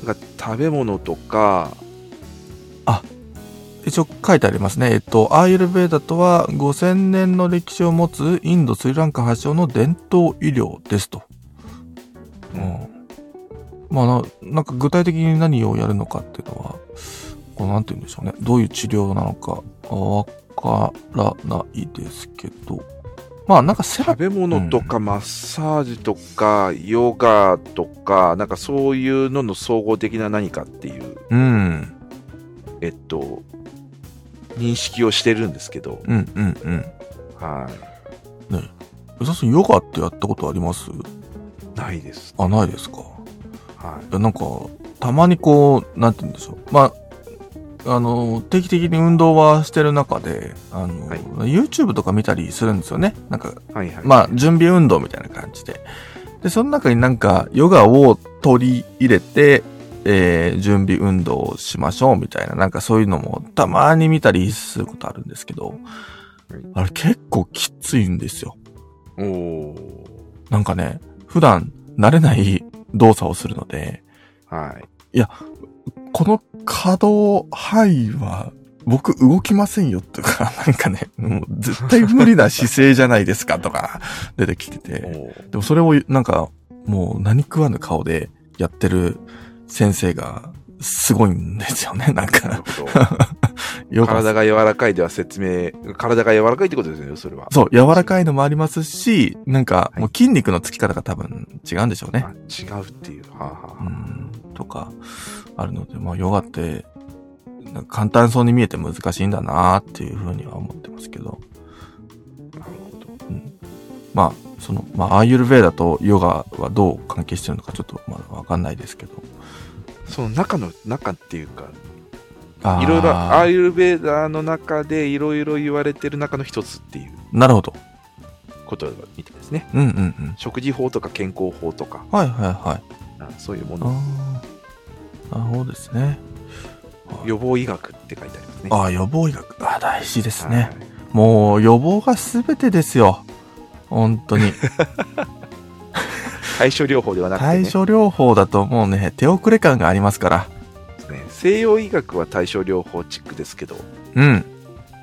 が食べ物とか、一応書いてありますね。えっと、アーユルベーダとは5000年の歴史を持つインド、スリランカ発祥の伝統医療ですと。うん。まあな、なんか具体的に何をやるのかっていうのは、こうなんて言うんでしょうね。どういう治療なのかわからないですけど。まあなんか食べ物とかマッサージとか、ヨガとか、なんかそういうのの総合的な何かっていう、うん。えっと、認識をしてるんですけど、うんうんうん。はい。ねえ。さんヨガってやったことあります？ないです。あ、ないですか。はいやなんか、たまにこう、なんて言うんでしょう。まあ、あの、定期的に運動はしてる中で、あの、はい YouTube とか見たりするんですよね。なんか、い。はいはい。まあ、準備運動みたいな感じで。で、その中になんか、ヨガを取り入れて、えー準備運動をしましょうみたいな、なんかそういうのもたまに見たりすることあるんですけど、あれ結構きついんですよ。おーなんかね、普段慣れない動作をするので、はい。この可動範囲は僕動きませんよとか、[laughs] なんかね、もう絶対無理な姿勢じゃないですかとか出てきておて、ーでもそれをなんかもう何食わぬ顔でやってる先生がすごいんですよね、なんか。体が柔らかいでは説明、体が柔らかいってことですよね、それは。そう、柔らかいのもありますし、なんかはいもう筋肉のつき方が多分違うんでしょうね。あ違うっていう。はあ、はあはうん、とか、あるので、まあ、ヨガって、簡単そうに見えて難しいんだなっていうふうには思ってますけど、あ、なるほど。まあ、その、まあ、アーユルベーダとヨガはどう関係してるのかちょっとまだわかんないですけど。その中の、中っていうか、いろいろ、アーユルベーダーの中でいろいろ言われてる中の一つっていうなるほど。ことみたいですね。うんうんうん。食事法とか健康法とか、はいはいはい。あそういうもあの、あ、なるほどですね。予防医学って書いてありますね。ああ、予防医学。ああ、大事ですね。はいもう、予防が全てですよ。本当に。[laughs] 対処療法ではなくて、ね対処療法だともうね、手遅れ感がありますから。西洋医学は対処療法チックですけど、うん。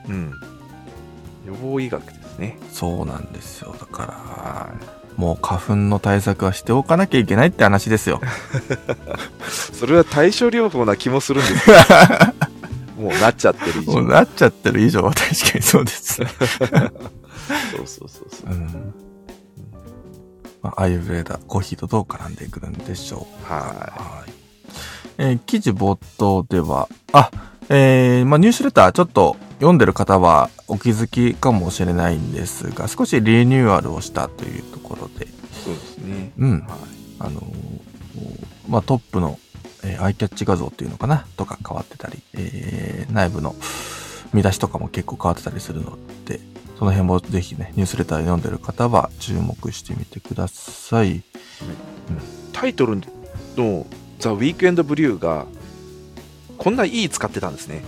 うん、予防医学ですね。そうなんですよ。だから、はもう花粉の対策はしておかなきゃいけないって話ですよ。い、[laughs] それは対処療法な気もするんですけど、[laughs] もうなっちゃってる以上。もうなっちゃってる以上は確かにそうです。[laughs] そうそうそうそう。うん。まあ、アイユベーダ、コーヒーとどう絡んでくるんでしょうははい。えー記事冒頭では、あ、えーまあ、ニュースレターちょっと読んでる方はお気づきかもしれないんですが、少しリニューアルをしたというところで、い、そうですね。うん。はい、あのーまあ、トップの、えーアイキャッチ画像っていうのかな？とか変わってたり、えー内部の見出しとかも結構変わってたりするので、その辺もぜひね、ニュースレター読んでる方は注目してみてください。タイトルの「ザ・ウィークエンド・ブリュー」がこんないい使ってたんですね。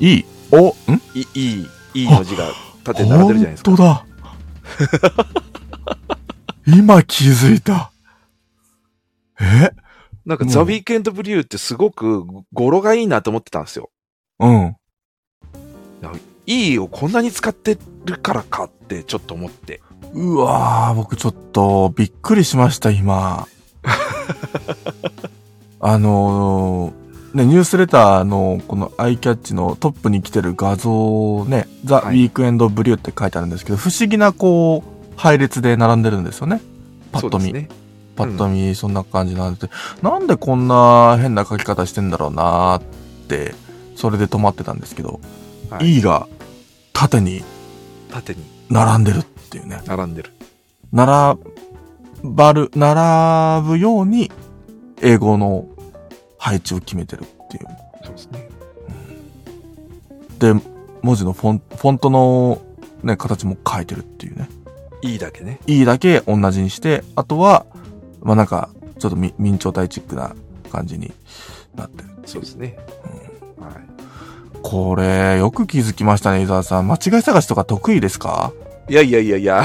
いいおん？いいい、の字が縦に並んでるじゃないですか。本当だ [laughs] 今気づいた。え？なんか、うんザ・ウィークエンド・ブリューってすごく語呂がいいなと思ってたんですよ。うん。いいをこんなに使ってるからかってちょっと思って。うわー、僕ちょっとびっくりしました、今。[laughs] あのーね、ニュースレターのこのアイキャッチのトップに来てる画像ね、ザ・ウはいィークエンド・ブリューって書いてあるんですけど、不思議なこう、配列で並んでるんですよね。パッと見。ね。パッと見、そんな感じなんで、なんでこんな変な書き方してんだろうなーって、それで止まってたんですけど、はい E が縦に縦に並んでるっていうね。並んでる。並ばる、並ぶように英語の配置を決めてるっていう。そうですね。で、文字のフォンフォントのね、形も変えてるっていうね。いいだけね。E だけ同じにして、あとは、まあなんか、ちょっとみ明朝体チックな感じになってる。そうですね。はい。これ、よく気づきましたね、伊沢さん。間違い探しとか得意ですか？いやいやいやいや、あ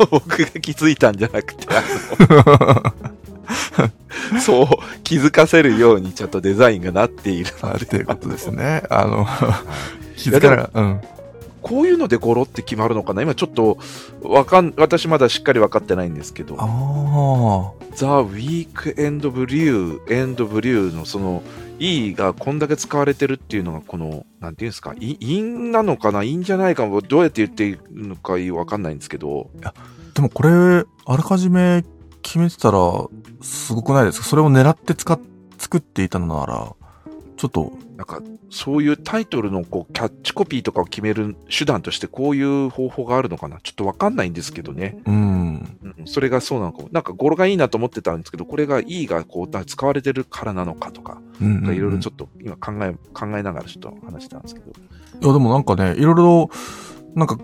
の [laughs] 僕が気づいたんじゃなくて、[laughs] そう気づかせるようにちょっとデザインがなっているあのでっていうことですね。あの、はい気づかなかった。うん。こういうので語呂って決まるのかな？今ちょっとわかん、私まだしっかり分かってないんですけど、ああ。The Week End Blue End Blue のその E がこんだけ使われてるっていうのがこの、なんていうんですか、い韻なのかな？韻じゃないかも、どうやって言っていいのかわかんないんですけど、でもこれ、あらかじめ決めてたら、すごくないですか？それを狙って使っ、作っていたのなら、ちょっと、なんかそういうタイトルのこうキャッチコピーとかを決める手段としてこういう方法があるのかな？ちょっとわかんないんですけどね。うん。うん、それがそうなのかも。なんか語呂がいいなと思ってたんですけど、これが E がこう使われてるからなのかとか、いろいろちょっと今考え、考えながらちょっと話してたんですけど。いや、でもなんかね、いろいろ、なんか、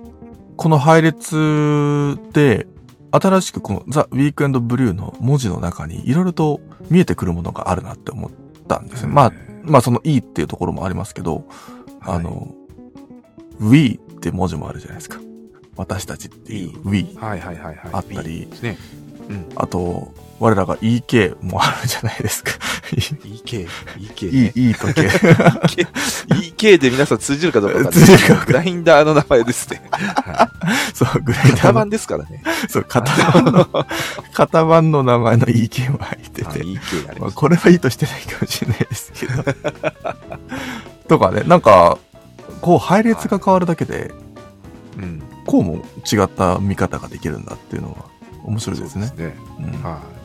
この配列で、新しくこのザ・ウィークエンド・ブリューの文字の中にいろいろと見えてくるものがあるなって思ったんですね。まあ、まあその E っていうところもありますけど、はいあの、We って文字もあるじゃないですか。私たちっていう We。はいはいはいはい。あったり B ですね。うん。あと、我らが EK もあるじゃないですか。EK、EK いいね。、いい時計。EK, で皆さん通じるかどうかわか通じるかグラインダーの名前ですね。はそう、ぐらいい型番ですからね。そう、型番の、型番の名前の EK も入ってはいて。EK ありまあ、ます。これはいいとしてないかもしれないですけど。[laughs] とかね、なんか、こう配列が変わるだけで、うん。こうも違った見方ができるんだっていうのは面白いですね。そうですね。うんはら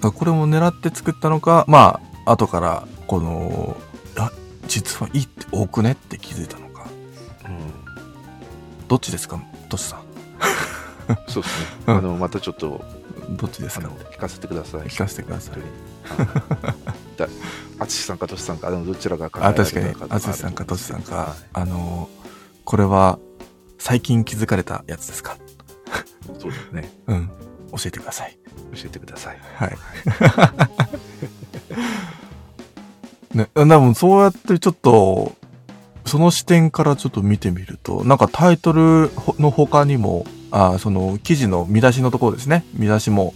これも狙って作ったのか、まあ、後から、この、あ、実はいいって多くねって気づいたのか。い。うん。どっちですかトシさん？[laughs] そうですね。うんあの、またちょっと、どっちですか？聞かせてください。聞かせてください。だ淳さんかトシさんか、でもどちらが考えあ、確かにか、とあつしさんかトシさんかは、あの、これは、最近気づかれたやつですか？いそうですね。うん。教えてください。教えてください。はい。[laughs] ね、でもそうやってちょっと、その視点からちょっと見てみると、なんかタイトルの他にも、あその記事の見出しのところですね。見出しも、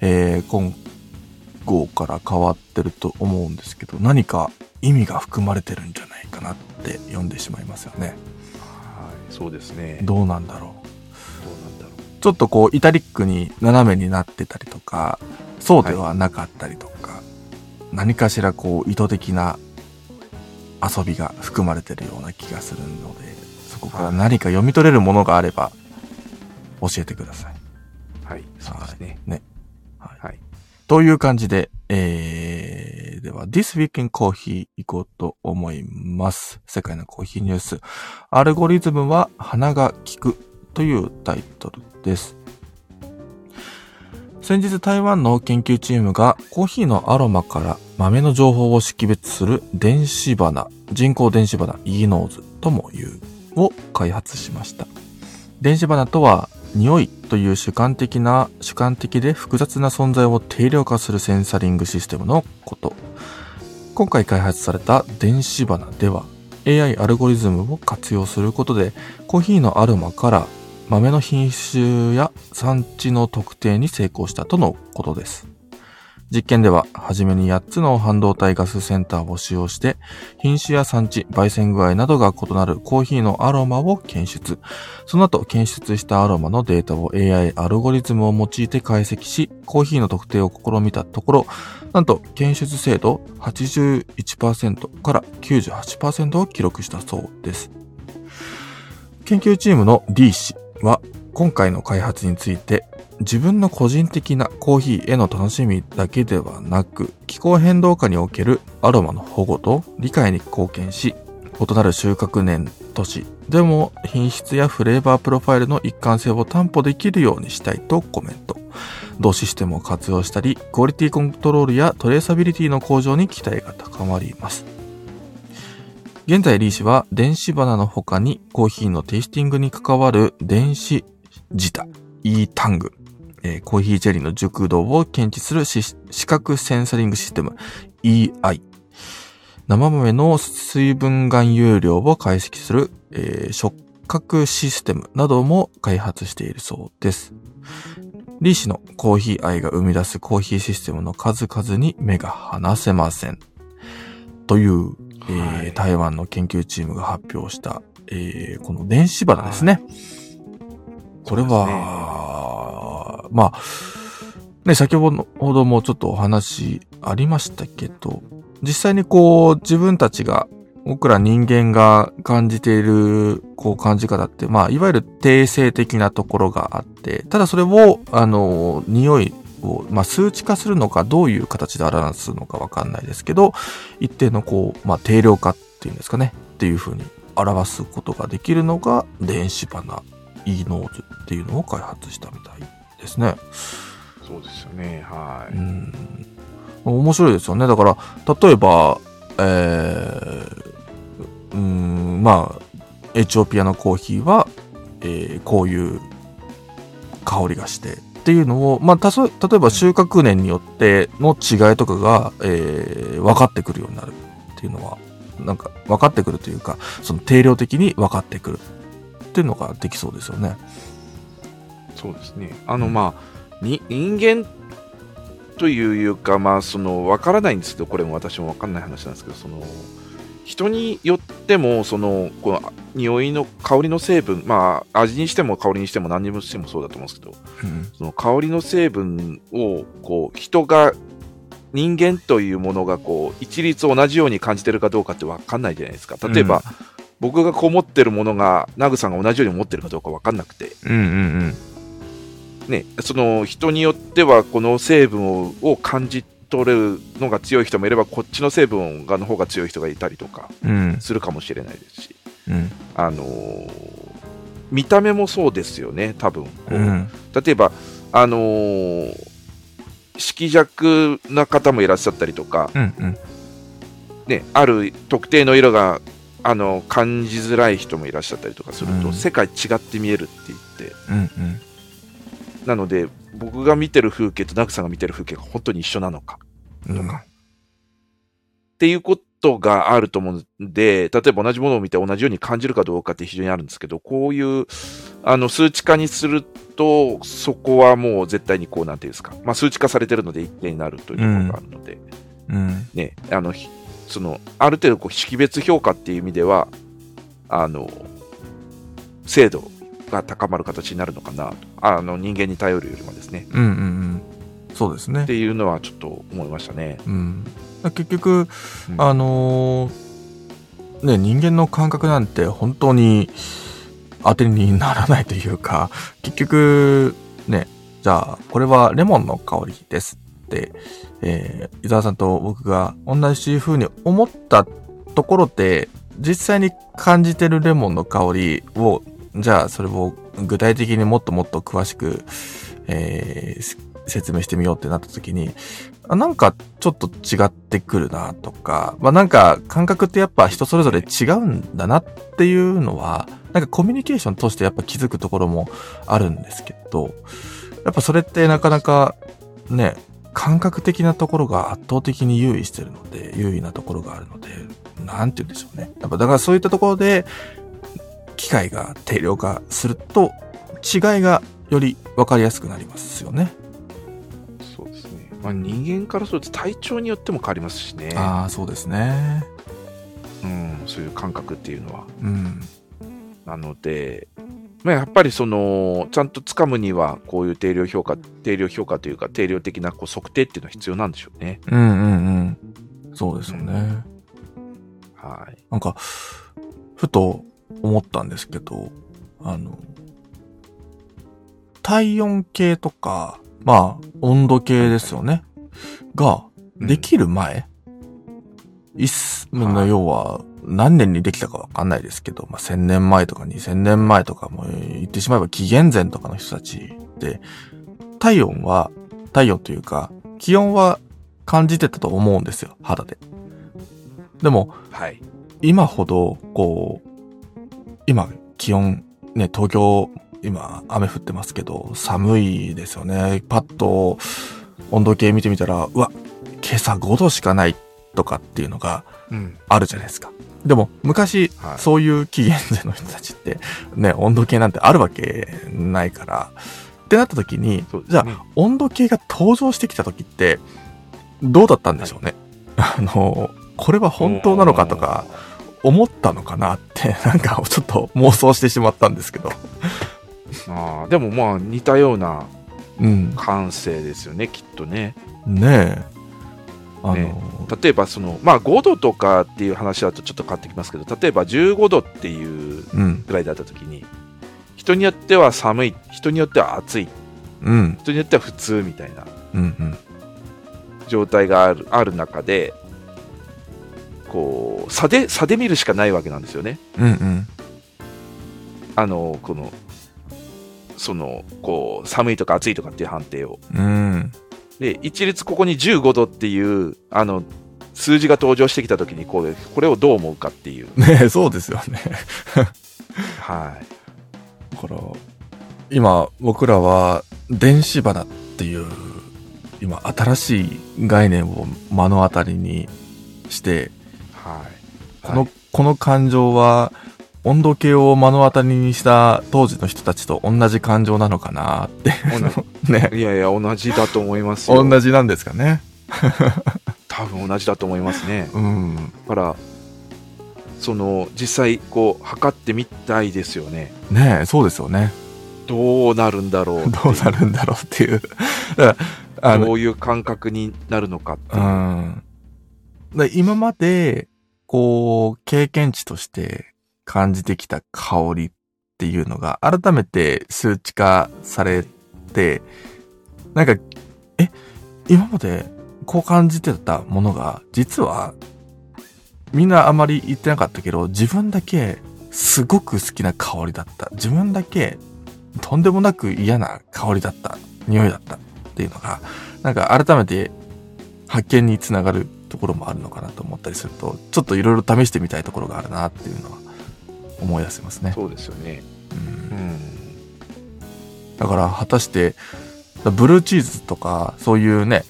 えー、今号から変わってると思うんですけど、何か意味が含まれてるんじゃないかなって読んでしまいますよね。はい、そうですね。どどうなんだろう。ちょっとこう、イタリックに斜めになってたりとか、そうではなかったりとか、何かしらこう、意図的な遊びが含まれてるような気がするので、そこから何か読み取れるものがあれば、教えてください。はい、そうですね。ね。はい。はい。という感じで、えー、では、This Week in Coffee 行こうと思います。世界のコーヒーニュース。アルゴリズムは鼻が利くというタイトルです。先日台湾の研究チームがコーヒーのアロマから豆の情報を識別する電子花、人工電子花 e ノーズとも言うを開発しました。電子鼻とは匂いという主観的な主観的で複雑な存在を定量化するセンサリングシステムのこと。今回開発された電子鼻では AI アルゴリズムを活用することでコーヒーのアロマから豆の品種や産地の特定に成功したとのことです。実験では、はじめに8つの半導体ガスセンターを使用して、品種や産地、焙煎具合などが異なるコーヒーのアロマを検出。その後、検出したアロマのデータを AI アルゴリズムを用いて解析し、コーヒーの特定を試みたところ、なんと、検出精度81%から98%を記録したそうです。研究チームの D 氏は、今回の開発について、自分の個人的なコーヒーへの楽しみだけではなく、気候変動下におけるアロマの保護と理解に貢献し、異なる収穫年、年でも品質やフレーバープロファイルの一貫性を担保できるようにしたいとコメント。同システムを活用したり、クオリティコントロールやトレーサビリティの向上に期待が高まります。現在リー氏は電子花の他にコーヒーのテイスティングに関わる電子舌、e タング、えーコーヒージェリーの熟度を検知する視覚センサリングシステム EI。生豆の水分含有量を解析する、えー触覚システムなども開発しているそうです。リー氏のコーヒー愛が生み出すコーヒーシステムの数々に目が離せません。という、えーはい台湾の研究チームが発表した、えーこの電子花ですね。これは、まあ、ね、先ほどもちょっとお話ありましたけど、実際にこう、自分たちが、僕ら人間が感じている、こう、感じ方って、まあ、いわゆる定性的なところがあって、ただそれを、あの、匂いを、まあ、数値化するのか、どういう形で表すのかわかんないですけど、一定のこう、まあ、定量化っていうんですかね、っていうふうに表すことができるのが、電子花 e ノーズっていうのを開発したみたいですね。そうですよね。はい。うん。面白いですよね。だから、例えば、えー、うん、まあ、エチオピアのコーヒーは、えーこういう香りがして、っていうのを、まあ、たそ例えば収穫年によっての違いとかが、えー分かってくるようになるっていうのは、なんか分かってくるというか、その定量的に分かってくるっていうのができそうですよね。そうですね。あの、まあ、に人間というか、まあ、その、わからないんですけど、これも私もわかんない話なんですけど、その、人によっても、その、この、匂いの香りの成分、まあ、味にしても香りにしても何にもしてもそうだと思うんですけど、うん。その香りの成分を、こう、人が、人間というものが、こう、一律同じように感じてるかどうかってわかんないじゃないですか。例えば、僕がこう持ってるものが、ナグさんが同じように持ってるかどうかわかんなくて、うんうんうん。ね、その人によってはこの成分をを感じ取れるのが強い人もいればこっちの成分がの方が強い人がいたりとかうん。するかもしれないですし、うん。あのー見た目もそうですよね多分こううん。例えばあのー色弱な方もいらっしゃったりとか、うんうん。ね、ある特定の色があの感じづらい人もいらっしゃったりとかすると、うん世界違って見えるって言ってうんうん。なので僕が見てる風景とナグさんが見てる風景が本当に一緒なのか。うん。っていうことがあると思うんで、例えば同じものを見て同じように感じるかどうかって非常にあるんですけど、こういうあの数値化にすると、そこはもう絶対にこう、なんていうんですか、まあ、数値化されてるので一定になるということがあるので、うん。ね、あの、ひその、ある程度こう識別評価っていう意味では、あの、精度が高まる形になるのかなと。あの、人間に頼るよりもですね。うんうんうん。そうですねっ。ていうのはちょっと思いましたね。うん。結局、うんあのーね、人間の感覚なんて本当に当てにならないというか、結局、ね、じゃあ、これはレモンの香りですって、えー伊沢さんと僕が同じ風に思ったところで、実際に感じてるレモンの香りを、じゃあそれを具体的にもっともっと詳しく、えー説明してみようってなった時に、あなんかちょっと違ってくるなとか、まあなんか感覚ってやっぱ人それぞれ違うんだなっていうのは、なんかコミュニケーションとしてやっぱ気づくところもあるんですけど、やっぱそれってなかなかね、感覚的なところが圧倒的に優位してるので、優位なところがあるので、なんて言うんでしょうね。やっぱだからそういったところで、機械が定量化すると、違いがより分かりやすくなりますよね。そうですね。まあ、人間からすると体調によっても変わりますしね。ああ、そうですね。うん、そういう感覚っていうのは。うん。なので、まあ、やっぱりその、ちゃんと掴むには、こういう定量評価、定量評価というか、定量的なこう測定っていうのは必要なんでしょうね。うんうんうん。そうですよね。はい。なんか、ふと思ったんですけど、あの、体温計とか、まあ、温度計ですよね。が、できる前、いっす、はい要は、何年にできたかわかんないですけど、まあ、1000年前とか2000年前とかも言ってしまえば紀元前とかの人たちで、体温は、体温というか、気温は感じてたと思うんですよ、肌で。でも、はい。今ほど、こう、今、気温、ね、東京、今、雨降ってますけど、寒いですよね。パッと、温度計見てみたら、うわ、今朝5度しかないとかっていうのがうん。あるじゃないですか。でも、昔、はいそういう紀元前の人たちって、ね、温度計なんてあるわけないから、ってなった時に、じゃあ、ね、温度計が登場してきた時って、どうだったんでしょうね。あの、これは本当なのかとか、思ったのかなって、[laughs] なんかちょっと妄想してしまったんですけど。ああ、でもまあ似たようなうん。感性ですよね、きっとね。ねえ。あの、ね例えばその、まあ5度とかっていう話だとちょっと変わってきますけど、例えば15度っていううん、ぐらいだった時に、人によっては寒い、人によっては暑い、うん、人によっては普通みたいなうん、うん。状態があるある中で、こう、差で、差で見るしかないわけなんですよね。うん、うん。あの、この、その、こう、寒いとか暑いとかっていう判定を。うん。で、一律ここに15度っていう、あの、数字が登場してきたときにこう、これをどう思うかっていう。ねえ、そうですよね。はい。だから、今、僕らは、電子花っていう、今、新しい概念を目の当たりにして、はい。この、はいこの感情は、温度計を目の当たりにした当時の人たちと同じ感情なのかなって。[laughs] ね。いやいや、同じだと思いますよ。同じなんですかね。[laughs] 多分同じだと思いますね。うん。だから、その、実際、こう、測ってみたいですよね。ねえ、そうですよね。どうなるんだろう [laughs] どうなるんだろうっていう。どういう感覚になるのかってういう。ん。で今まで、こう、経験値として感じてきた香りっていうのが、改めて数値化されて、なんか、え、今までこう感じてたものが、実は、みんなあまり言ってなかったけど、自分だけすごく好きな香りだった。自分だけとんでもなく嫌な香りだった。匂いだったっていうのが、なんか改めて発見につながるところもあるのかなと思ったりすると、ちょっといろいろ試してみたいところがあるなっていうのは思い出せますね。そうですよね。うんうん。だから果たして、ブルーチーズとかそういうね、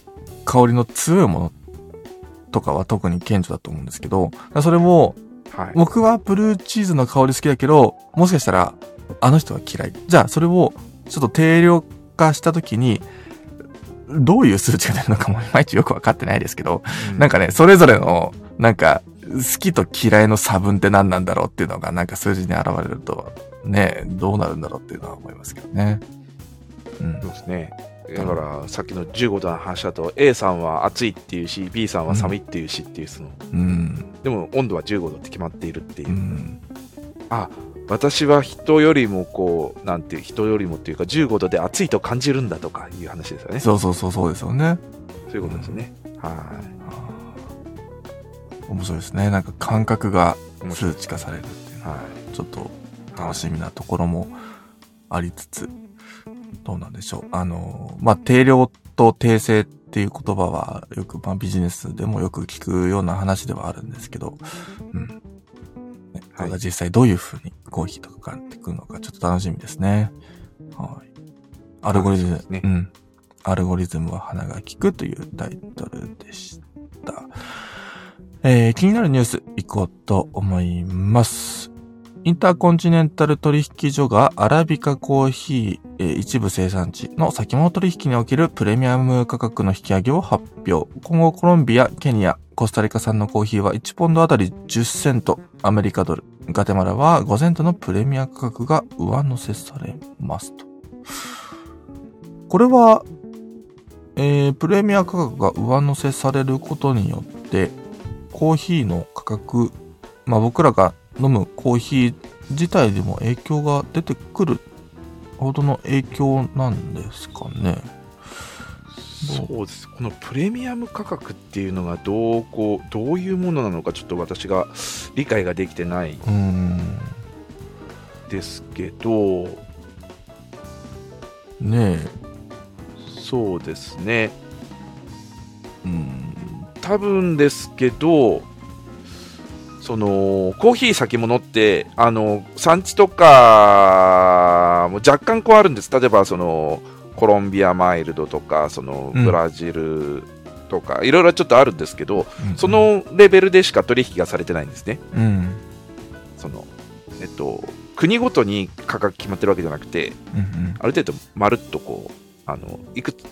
香りの強いものとかは特に顕著だと思うんですけど、それもはい。僕はブルーチーズの香り好きだけど、もしかしたらあの人は嫌い。じゃあそれをちょっと定量化した時に、どういう数値が出るのかもいまいちよくわかってないですけど、うんなんかね、それぞれの、なんか、好きと嫌いの差分って何なんだろうっていうのが、なんか数字に現れると、ね、どうなるんだろうっていうのは思いますけどね。うんそう。ですね。だから、さっきの15度の話だと、A さんは暑いっていうし、B さんは寒いっていうしっていう、その、うん。でも温度は15度って決まっているっていうう。ん。あ、私は人よりもこう、なんていう、人よりもっていうか、15度で暑いと感じるんだとかいう話ですよね。そうそうそうそうですよね。そういうことですね。はあー面白いですね。なんか感覚が数値化されるっていうのは、はちょっと楽しみなところもありつつ、どうなんでしょう。あの、まあ、定量と訂正っていう言葉はよく、まあ、ビジネスでもよく聞くような話ではあるんですけど、うん。ね、これが実際どういう風にコーヒーとか変わってくるのかちょっと楽しみですね。はい。アルゴリズム、そうねうん。アルゴリズムは鼻が利くというタイトルでした。えー気になるニュース行こうと思います。インターコンチネンタル取引所がアラビカコーヒーえー一部生産地の先物取引におけるプレミアム価格の引き上げを発表。今後コロンビア、ケニア、コスタリカ産のコーヒーは1ポンドあたり10セント、アメリカドル。ガテマラは5セントのプレミア価格が上乗せされますと。これは、えープレミア価格が上乗せされることによって、コーヒーの価格、まあ僕らが飲むコーヒー自体でも影響が出てくるほどの影響なんですかね。そうですこのプレミアム価格っていうのがどうこうどういうものなのかちょっと私が理解ができてない。ですけどねえ。そうですねうん。多分ですけどそのコーヒー先物ってあの産地とかも若干こうあるんです例えばそのコロンビアマイルドとかそのうんブラジルとか、いろいろちょっとあるんですけど、うんそ、のレベルでしか取引がされてないんですねうん。そのえっと国ごとに価格決まってるわけじゃなくてうんある程度まるっとこうあのいくつ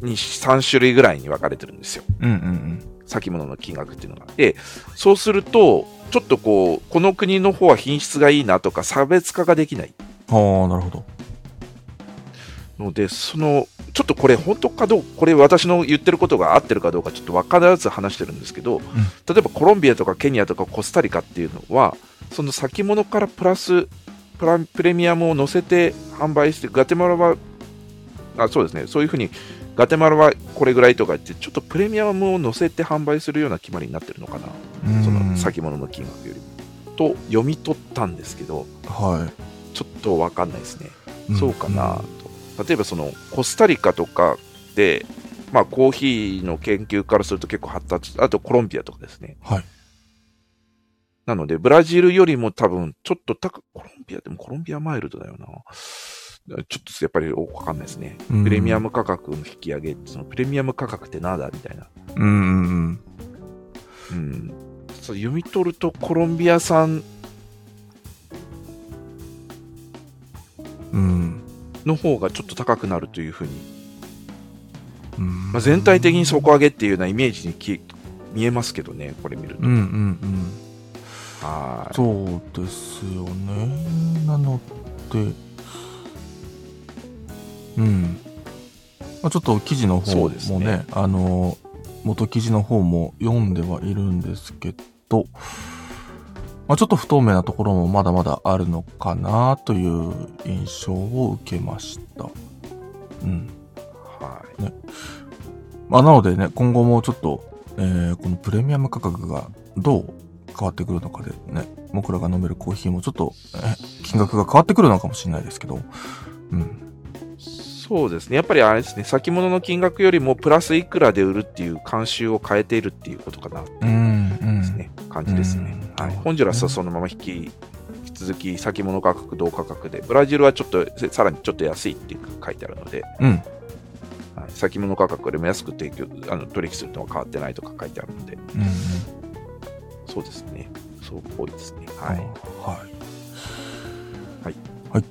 に3種類ぐらいに分かれてるんですようん。うんうん先物の金額っていうのが。で、そうすると、ちょっとこう、この国の方は品質がいいなとか差別化ができないあ、なるほど。ので、その、ちょっとこれ本当かどうこれ私の言ってることが合ってるかどうかちょっと分からず話してるんですけど、例えばコロンビアとかケニアとかコスタリカっていうのは、その先物からプラスプラプレミアムを乗せて販売して、ガテマラは、あそうですね、そういうふうにガテマラはこれぐらいとか言って、ちょっとプレミアムを乗せて販売するような決まりになってるのかな。うんその先物の金額よりも。と読み取ったんですけど、はちょっと分かんないですね。い。そうかなと。例えばそのコスタリカとかで、まあ、コーヒーの研究からすると結構発達、あとコロンビアとかですね。はい。なので、ブラジルよりも多分ちょっと高く、コロンビアでもコロンビアマイルドだよな。ちょっとやっぱり分かんないですね。うんプレミアム価格の引き上げ、そのプレミアム価格ってなんだみたいな。うんうんうん。うん。そう読み取るとコロンビア産うん。の方がちょっと高くなるというふうに、うんまあ、全体的に底上げっていうようなイメージにき見えますけどね、これ見ると。うんうんうん。はい。そうですよね。なので、うん。まあ、ちょっと記事の方もね、ねあの、元記事の方も読んではいるんですけど、まあ、ちょっと不透明なところもまだまだあるのかなという印象を受けました。うん。はい。まあ、なのでね、今後もちょっと、えーこのプレミアム価格がどう変わってくるのかでね、僕らが飲めるコーヒーもちょっと、え金額が変わってくるのかもしれないですけど、うん。そうですね。やっぱりあれですね、先物の金額よりもプラスいくらで売るっていう慣習を変えているっていうことかなでうん、うん。すね。感じですね。うんはい。ホンジュラスはそのまま引き、続き先物価格同価格で、ブラジルはちょっと、さらにちょっと安いって書いてあるので、うん。はい、先物価格よりも安く提供あの取引するのは変わってないとか書いてあるので、うん。そうですね。そうっぽいですね。ははいい。。はい。はい。はい。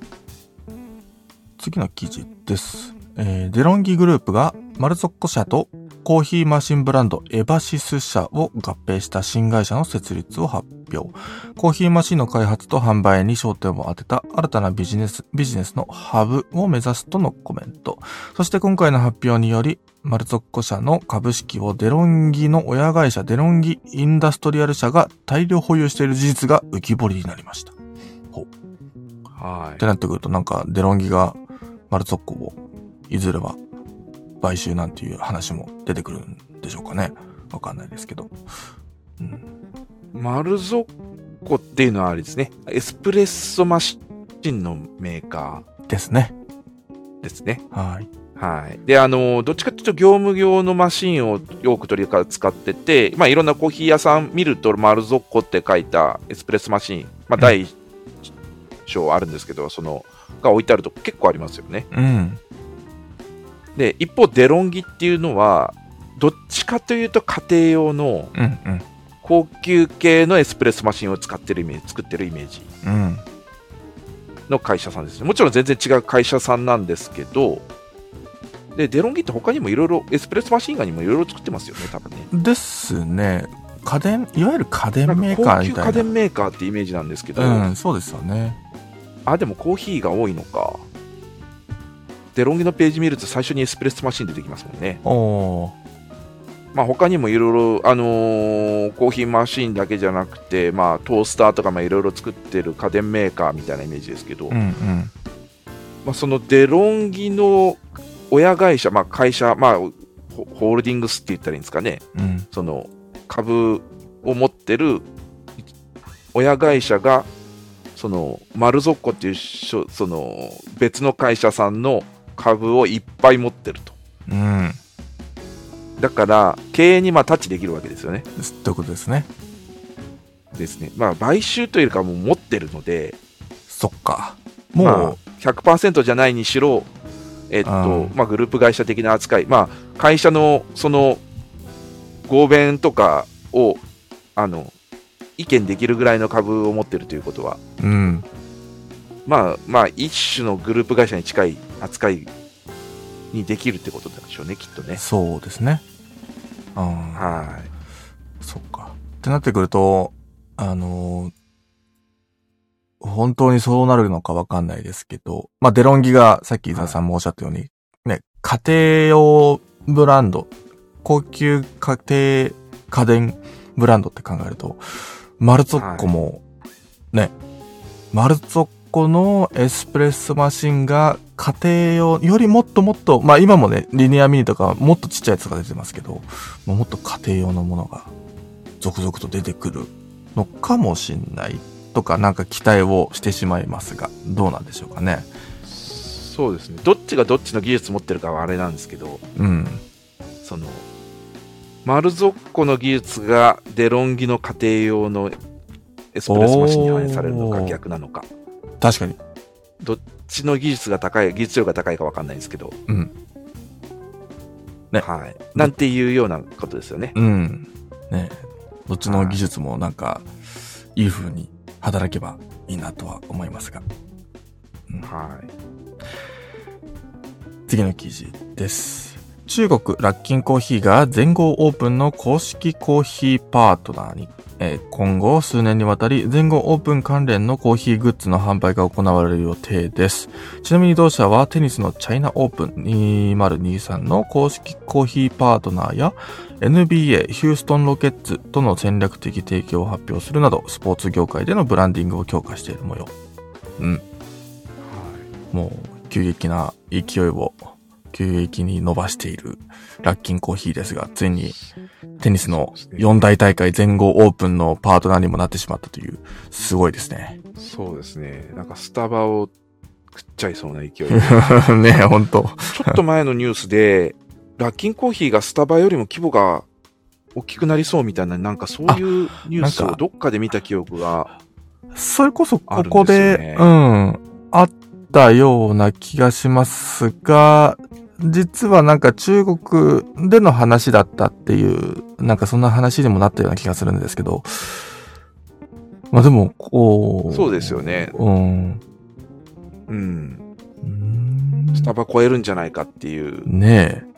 次の記事です。えーデロンギグループがマルゾッコ社とコーヒーマシンブランドエバシス社を合併した新会社の設立を発表。コーヒーマシンの開発と販売に焦点を当てた新たなビジネス、ビジネスのハブを目指すとのコメント。そして今回の発表により、マルゾッコ社の株式をデロンギの親会社デロンギインダストリアル社が大量保有している事実が浮き彫りになりました。はいってなってくるとなんかデロンギがマルツォッコをいずれは買収なんていう話も出てくるんでしょうかね。わかんないですけど。うん。マルゾッコっていうのはあれですね、エスプレッソマシンのメーカですね。ーですね。はい。はい。で、あの、どっちかというと業務用のマシンを多く取り扱ってて、まあいろんなコーヒー屋さん見ると、マルゾッコって書いたエスプレッソマシン、まあ第一章あるんですけど、その、が置いてあると結構ありますよね。うん。で、一方、デロンギっていうのは、どっちかというと家庭用の。高級系のエスプレッソマシンを使ってるイメージ、作ってるイメージうん。の会社さんですね。もちろん全然違う会社さんなんですけど、で、デロンギって他にもいろいろ、エスプレッソマシンガンにもいろいろ作ってますよね、多分ね。ですね。家電、いわゆる家電メーカか高級ーみたいな。家電メーカーってイメージなんですけど、うん、そうですよね。あ、でもコーヒーが多いのか。デロンギのページ見ると最初にエスプレッソマシン出てきますもんね。まあ他にもいろいろ、あのーコーヒーマシンだけじゃなくて、まあトースターとかまあいろいろ作ってる家電メーカーみたいなイメージですけど、うんうん。まあ、そのデロンギの親会社、まあ、会社、まあ、ホホールディングスって言ったらいいんですかね、うん。その株を持ってる親会社が、そのマルゾッコっていうその別の会社さんの株をいっぱい持ってると。うん。だから、経営にまあタッチできるわけですよね。ということですね。ですね。まあ、買収というかはもう持ってるので、そっか。もう、まあ、100%じゃないにしろ、えっとうんまあ、グループ会社的な扱い、まあ、会社のその合弁とかをあの意見できるぐらいの株を持ってるということは、うん。まあ、まあ、一種のグループ会社に近い扱いにできるってことなんでしょうね、きっとね。そうですね。うん。はそっか。ってなってくると、あのー本当にそうなるのかわかんないですけど、まあ、デロンギがさっき伊沢さんもおっしゃったように、ね、家庭用ブランド、高級家庭家電ブランドって考えると、マルツォッコも、ね、マルツォッコのエスプレッソマシンが家庭用よりもっともっと、まあ今もね、リニアミニとかもっとちっちゃいやつが出てますけど、もっと家庭用のものが続々と出てくるのかもしんないとかなんか期待をしてしまいますが、どうなんでしょうかね。い。そうですね。どっちがどっちの技術持ってるかはあれなんですけど、うん。その、マルゾッコの技術がデロンギの家庭用のエスプレッソマシンに反映されるのか逆なのか。確かに。どっちの技術が高い、技術力が高いかわかんないんですけど、うん。ねはい。なんていうようなことですよね。うん。ねどっちの技術もなんか、いい風に働けばいいなとは思いますが。うんはい。次の記事です。中国ラッキンコーヒーが全豪オープンの公式コーヒーパートナーに、えー今後数年にわたり全豪オープン関連のコーヒーグッズの販売が行われる予定です。ちなみに同社はテニスのチャイナオープン2023の公式コーヒーパートナーや NBA ヒューストンロケッツとの戦略的提供を発表するなどスポーツ業界でのブランディングを強化している模様。うん。もう急激な勢いを急激に伸ばしているラッキンコーヒーですが、ついにテニスの四大大会全豪オープンのパートナーにもなってしまったという、すごいですね。そうですね。なんかスタバを食っちゃいそうな勢い。ち [laughs] ねえ、ほんと。ょっと前のニュースで、ラッキンコーヒーがスタバよりも規模が大きくなりそうみたいな、なんかそういうニュースをどっかで見た記憶が、それこそここで、うん、あったような気がしますが、実はなんか中国での話だったっていう、なんかそんな話にもなったような気がするんですけど、まあでも、こう。そうですよね。うん。うん。スタバ超えるんじゃないかっていうねえ。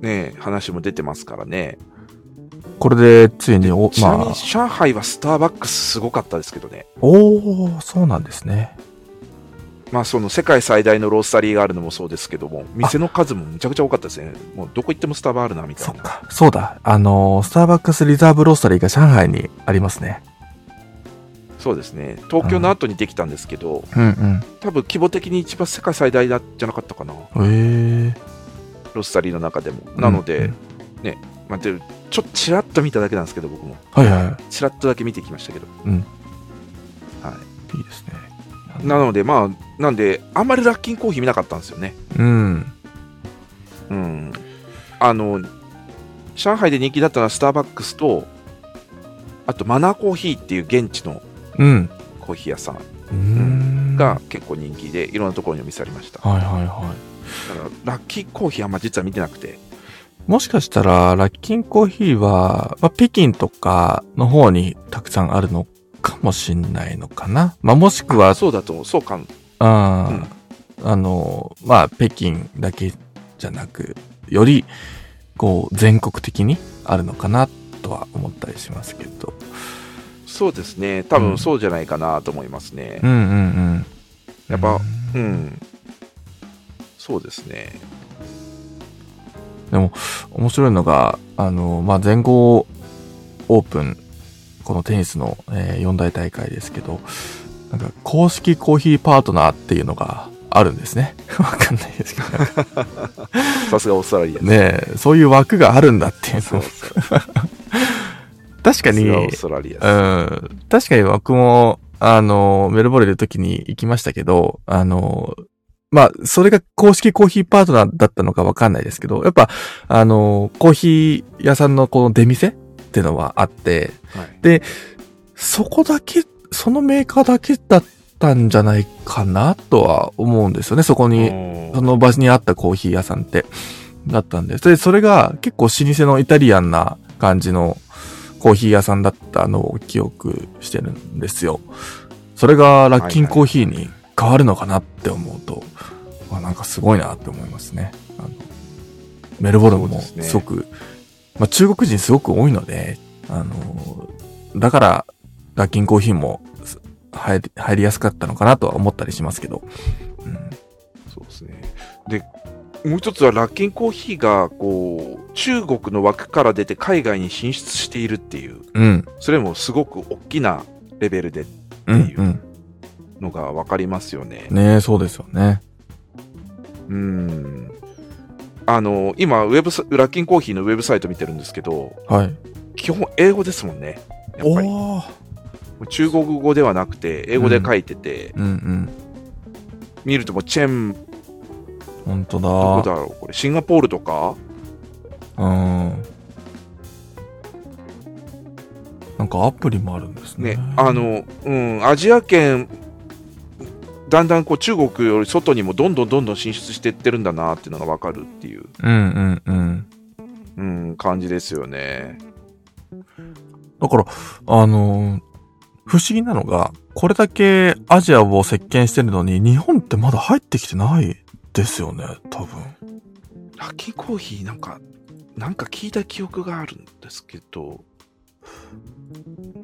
ね、話も出てますからね。これでついにお、ちなみにまあ、上海はスターバックスすごかったですけどね。おー、そうなんですね。まあその世界最大のロースタリーがあるのもそうですけども、店の数もむちゃくちゃ多かったですね。もうどこ行ってもスタバあるなみたいな。そっか。そうだ。あのー、スターバックスリザーブロースタリーが上海にありますね。そうですね。東京の後にできたんですけど、うん多分規模的に一番世界最大だじゃなかったかな。うん。へえ。ロースタリーの中でも。なので、うんまあ、でちょっとちらっと見ただけなんですけど、僕も。はいはちらっとだけ見てきましたけど。うんはいい。いいですね。い。なので、まあ、なんで、あんまりラッキンコーヒー見なかったんですよね。うん。うん。あの、上海で人気だったのはスターバックスと、あとマナーコーヒーっていう現地のうん。コーヒー屋さんうーん。が結構人気で、いろんなところにお店ありました。だはいはいはい。から、ラッキーコーヒーあんま実は見てなくて。もしかしたら、ラッキンコーヒーは、まあ、北京とかの方にたくさんあるのかもしんないのかな。まあ、もしくは、そうだと。そうかも。あ,、あの、まあ、北京だけじゃなく、より、こう、全国的にあるのかなとは思ったりしますけど。そうですね。多分そうじゃないかなと思いますね。うんうんうん。やっぱ、うん。そうですね。面白いのが、あの、まあ、全豪オープン、このテニスの、えー四大大会ですけど、なんか公式コーヒーパートナーっていうのがあるんですね。[laughs] わかんないですけど。[laughs] さすがオーストラリア。ねえ、そういう枠があるんだっていうのを。[laughs] 確かに、さすがオーストラリアです。うん。確かに僕も、あの、メルボルンで時に行きましたけど、あの、まあ、それが公式コーヒーパートナーだったのかわかんないですけど、やっぱ、あの、コーヒー屋さんのこの出店っていうのはあって、はいそこだけ、そのメーカーだけだったんじゃないかなとは思うんですよね、そこに。その場所にあったコーヒー屋さんって。だったんです。で、それが結構老舗のイタリアンな感じのコーヒー屋さんだったのを記憶してるんですよ。それがラッキンコーヒーに変わるのかなって思うと、まあ、なんかすごいなって思いますね。メルボルンもすごく、まあ中国人すごく多いので、あの、だからラッキンコーヒーもす入り入りやすかったのかなとは思ったりしますけど。うんそうですね。で、もう一つはラッキンコーヒーが、こう、中国の枠から出て海外に進出しているっていう、うん。それもすごく大きなレベルでうん。っていううん。のがわかりますよね。ねえ、そうですよね。うん。あの、今、ウェブサ、ラッキンコーヒーのウェブサイト見てるんですけど、はい。基本英語ですもんね。やっぱり。中国語ではなくて、英語で書いてて、うんうん。見るともうチェン、本当どこだ。だろうこれ、シンガポールとか？うん。なんかアプリもあるんですね。ね、あ、の、うん、アジア圏、だんだんこう中国より外にもどんどんどんどん進出していってるんだなっていうのがわかるっていう、うんうんうん。うん、感じですよね。だから、あのー不思議なのが、これだけアジアを席巻してるのに、日本ってまだ入ってきてないですよね、多分。ラッキーコーヒーなんか、なんか聞いた記憶があるんですけど、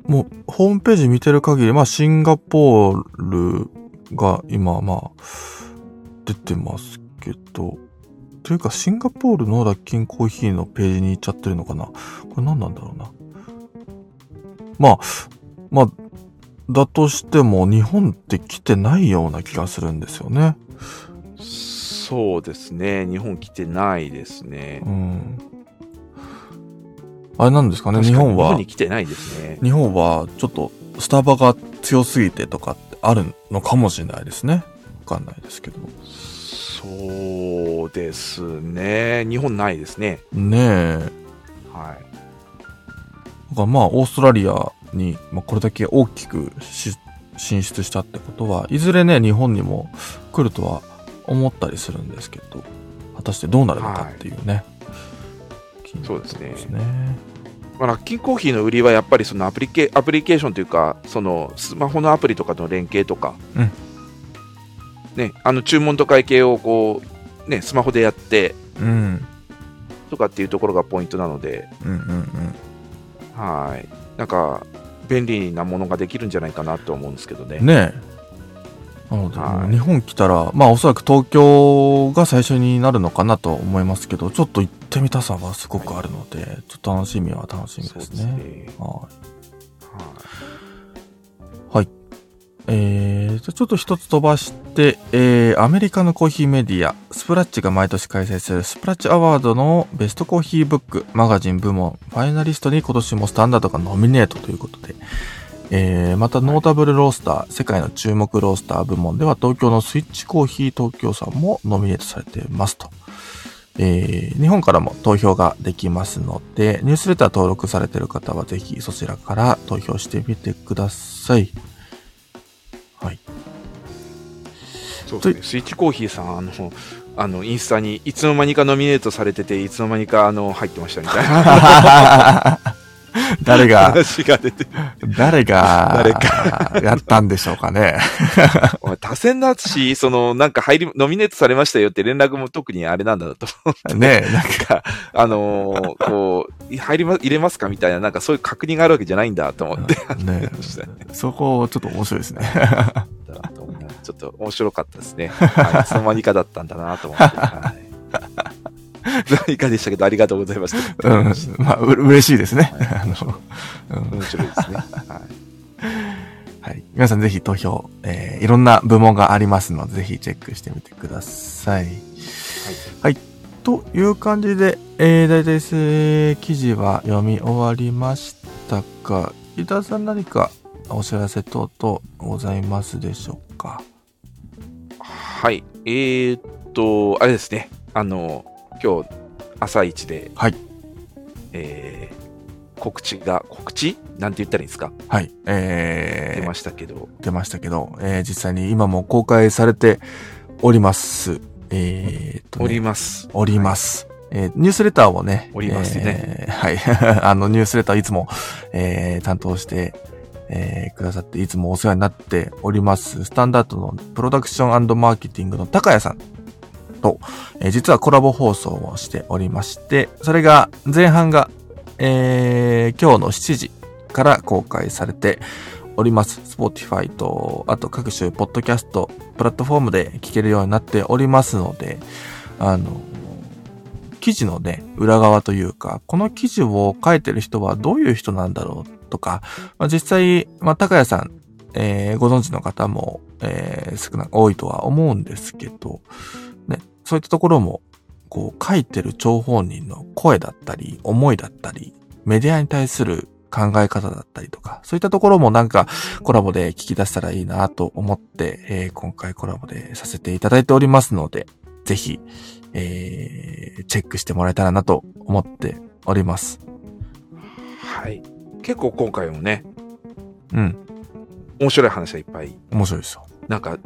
もう、ホームページ見てる限り、まあ、シンガポールが今、まあ、出てますけど、というか、シンガポールのラッキンコーヒーのページに行っちゃってるのかなこれ何なんだろうな。まあ、まあ、だとしても、日本って来てないような気がするんですよね。そうですね、日本来てないですねう。ん。あれなんですかね、日本は日本に。来てないですね。日本はちょっとスタバが強すぎてとかってあるのかもしれないですね。わかんないですけど。そうですね、日本ないですね。ねえ。はい。だからまあ、オーストラリアに、まあ、これだけ大きくし進出したってことは、いずれね、日本にも来るとは思ったりするんですけど、果たしてどうなるのかっていうね。気になるところですね。まあ、ラッキーコーヒーの売りはやっぱりそのアプリケアプリケーションというかそのスマホのアプリとかの連携とか、うんね、あの注文と会計をこう、ね、スマホでやってうん。とかっていうところがポイントなので、うんうんうん。はいなんか便利なものができるんじゃないかなと思うんですけどね。ねえ。なので、はい日本来たら、まあおそらく東京が最初になるのかなとは思いますけど、ちょっと行ってみたさはすごくあるので、ちょっと楽しみは楽しみですね。ねはい。はいえーと、ちょっと一つ飛ばして、えー、アメリカのコーヒーメディア、スプラッチが毎年開催するスプラッチアワードのベストコーヒーブック、マガジン部門、ファイナリストに今年もスタンダードがノミネートということで、えー、またノータブルロースター、世界の注目ロースター部門では東京のスイッチコーヒー東京さんもノミネートされていますと。えー日本からも投票ができますので、ニュースレター登録されている方はぜひそちらから投票してみてください。はい。そうですね、スイッチコーヒーさんあのあのインスタにいつの間にかノミネートされてていつの間にかあの入ってましたみたいな [laughs] 誰が、話が出てる。誰が、誰やったんでしょうかね。[laughs] お前多選だし、その、なんか入り、ノミネートされましたよって連絡も特にあれなんだなと思って。ねなんか、なんか、あのーこう、入りま、入れますかみたいな、なんかそういう確認があるわけじゃないんだと思って。ねそこ、ちょっと面白いですね。ちょっと面白かったですね。はい、いつの間にかだったんだなと思って。はい。[laughs] 何かでしたけど、ありがとうございました。うん。まあ、う嬉しいですね。はいあの、うん面白いですね。はい。はい。皆さんぜひ投票、えーいろんな部門がありますので、ぜひチェックしてみてください。はい。という感じで、えー、大体です、記事は読み終わりましたが、伊田さん何かお知らせ等々ございますでしょうか？はい。えー、っと、あれですね。あの、今日、朝一で、はい。えー、告知が、告知？なんて言ったらいいんですか？はい。えー、出ましたけど、出ましたけど、えー実際に今も公開されております。えーっと、ね、おります。おります。えーニュースレターをね。おりますねえー [laughs] はい。[laughs] あの、ニュースレターいつも、えー担当して、えーくださって、いつもお世話になっております。スタンダードのプロダクションマーケティングの高谷さんと、えー実はコラボ放送をしておりまして、それが、前半が、えー今日の7時から公開されております。Spotify と、あと各種ポッドキャスト、プラットフォームで聞けるようになっておりますので、あの、記事のね、裏側というか、この記事を書いてる人はどういう人なんだろうとか、まあ、実際、まあ、高谷さん、えーご存知の方も、えー少なく多いとは思うんですけど、そういったところも、こう、書いてる張本人の声だったり、思いだったり、メディアに対する考え方だったりとか、そういったところもなんかコラボで聞き出せたらいいなと思って、えー今回コラボでさせていただいておりますので、ぜひ、えーチェックしてもらえたらなと思っております。はい。結構今回もね、うん。面白い話がいっぱい。面白いですよ。なんか、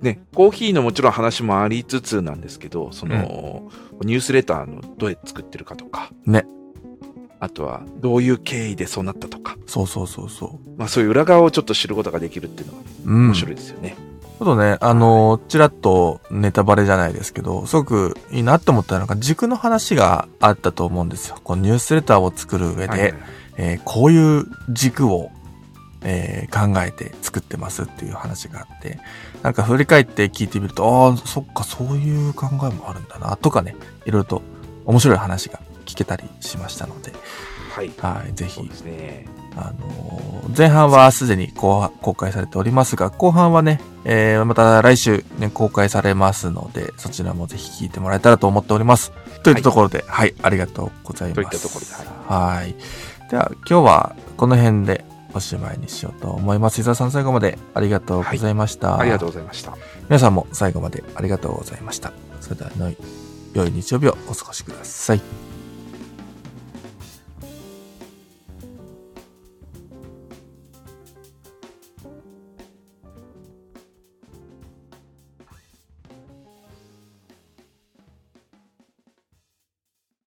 ね、コーヒーのもちろん話もありつつなんですけど、その、ニュースレターのどうやって作ってるかとか、ね。あとは、どういう経緯でそうなったとか、そうそうそうそう。まあそういう裏側をちょっと知ることができるっていうのがうん。面白いですよね。ちょっとね、あの、ちらっとネタバレじゃないですけど、すごくいいなって思ったのが、軸の話があったと思うんですよ。このニュースレターを作る上で、はいはいはいえーこういう軸を、えー考えて作ってますっていう話があって、なんか振り返って聞いてみると、ああ、そっか、そういう考えもあるんだな、とかね、いろいろと面白い話が聞けたりしましたので、はい。はい、ぜひですね。あのー前半はすでに公公開されておりますが、後半はね、えーまた来週、ね、公開されますので、そちらもぜひ聞いてもらえたらと思っております。といったところで、はい、ありがとうございます。といったところではいはい。では、今日はこの辺でおしまいにしようと思います。伊沢さん最後までありがとうございました。ありがとうございました。皆さんも最後までありがとうございました。それでは、良い日曜日をお過ごしください。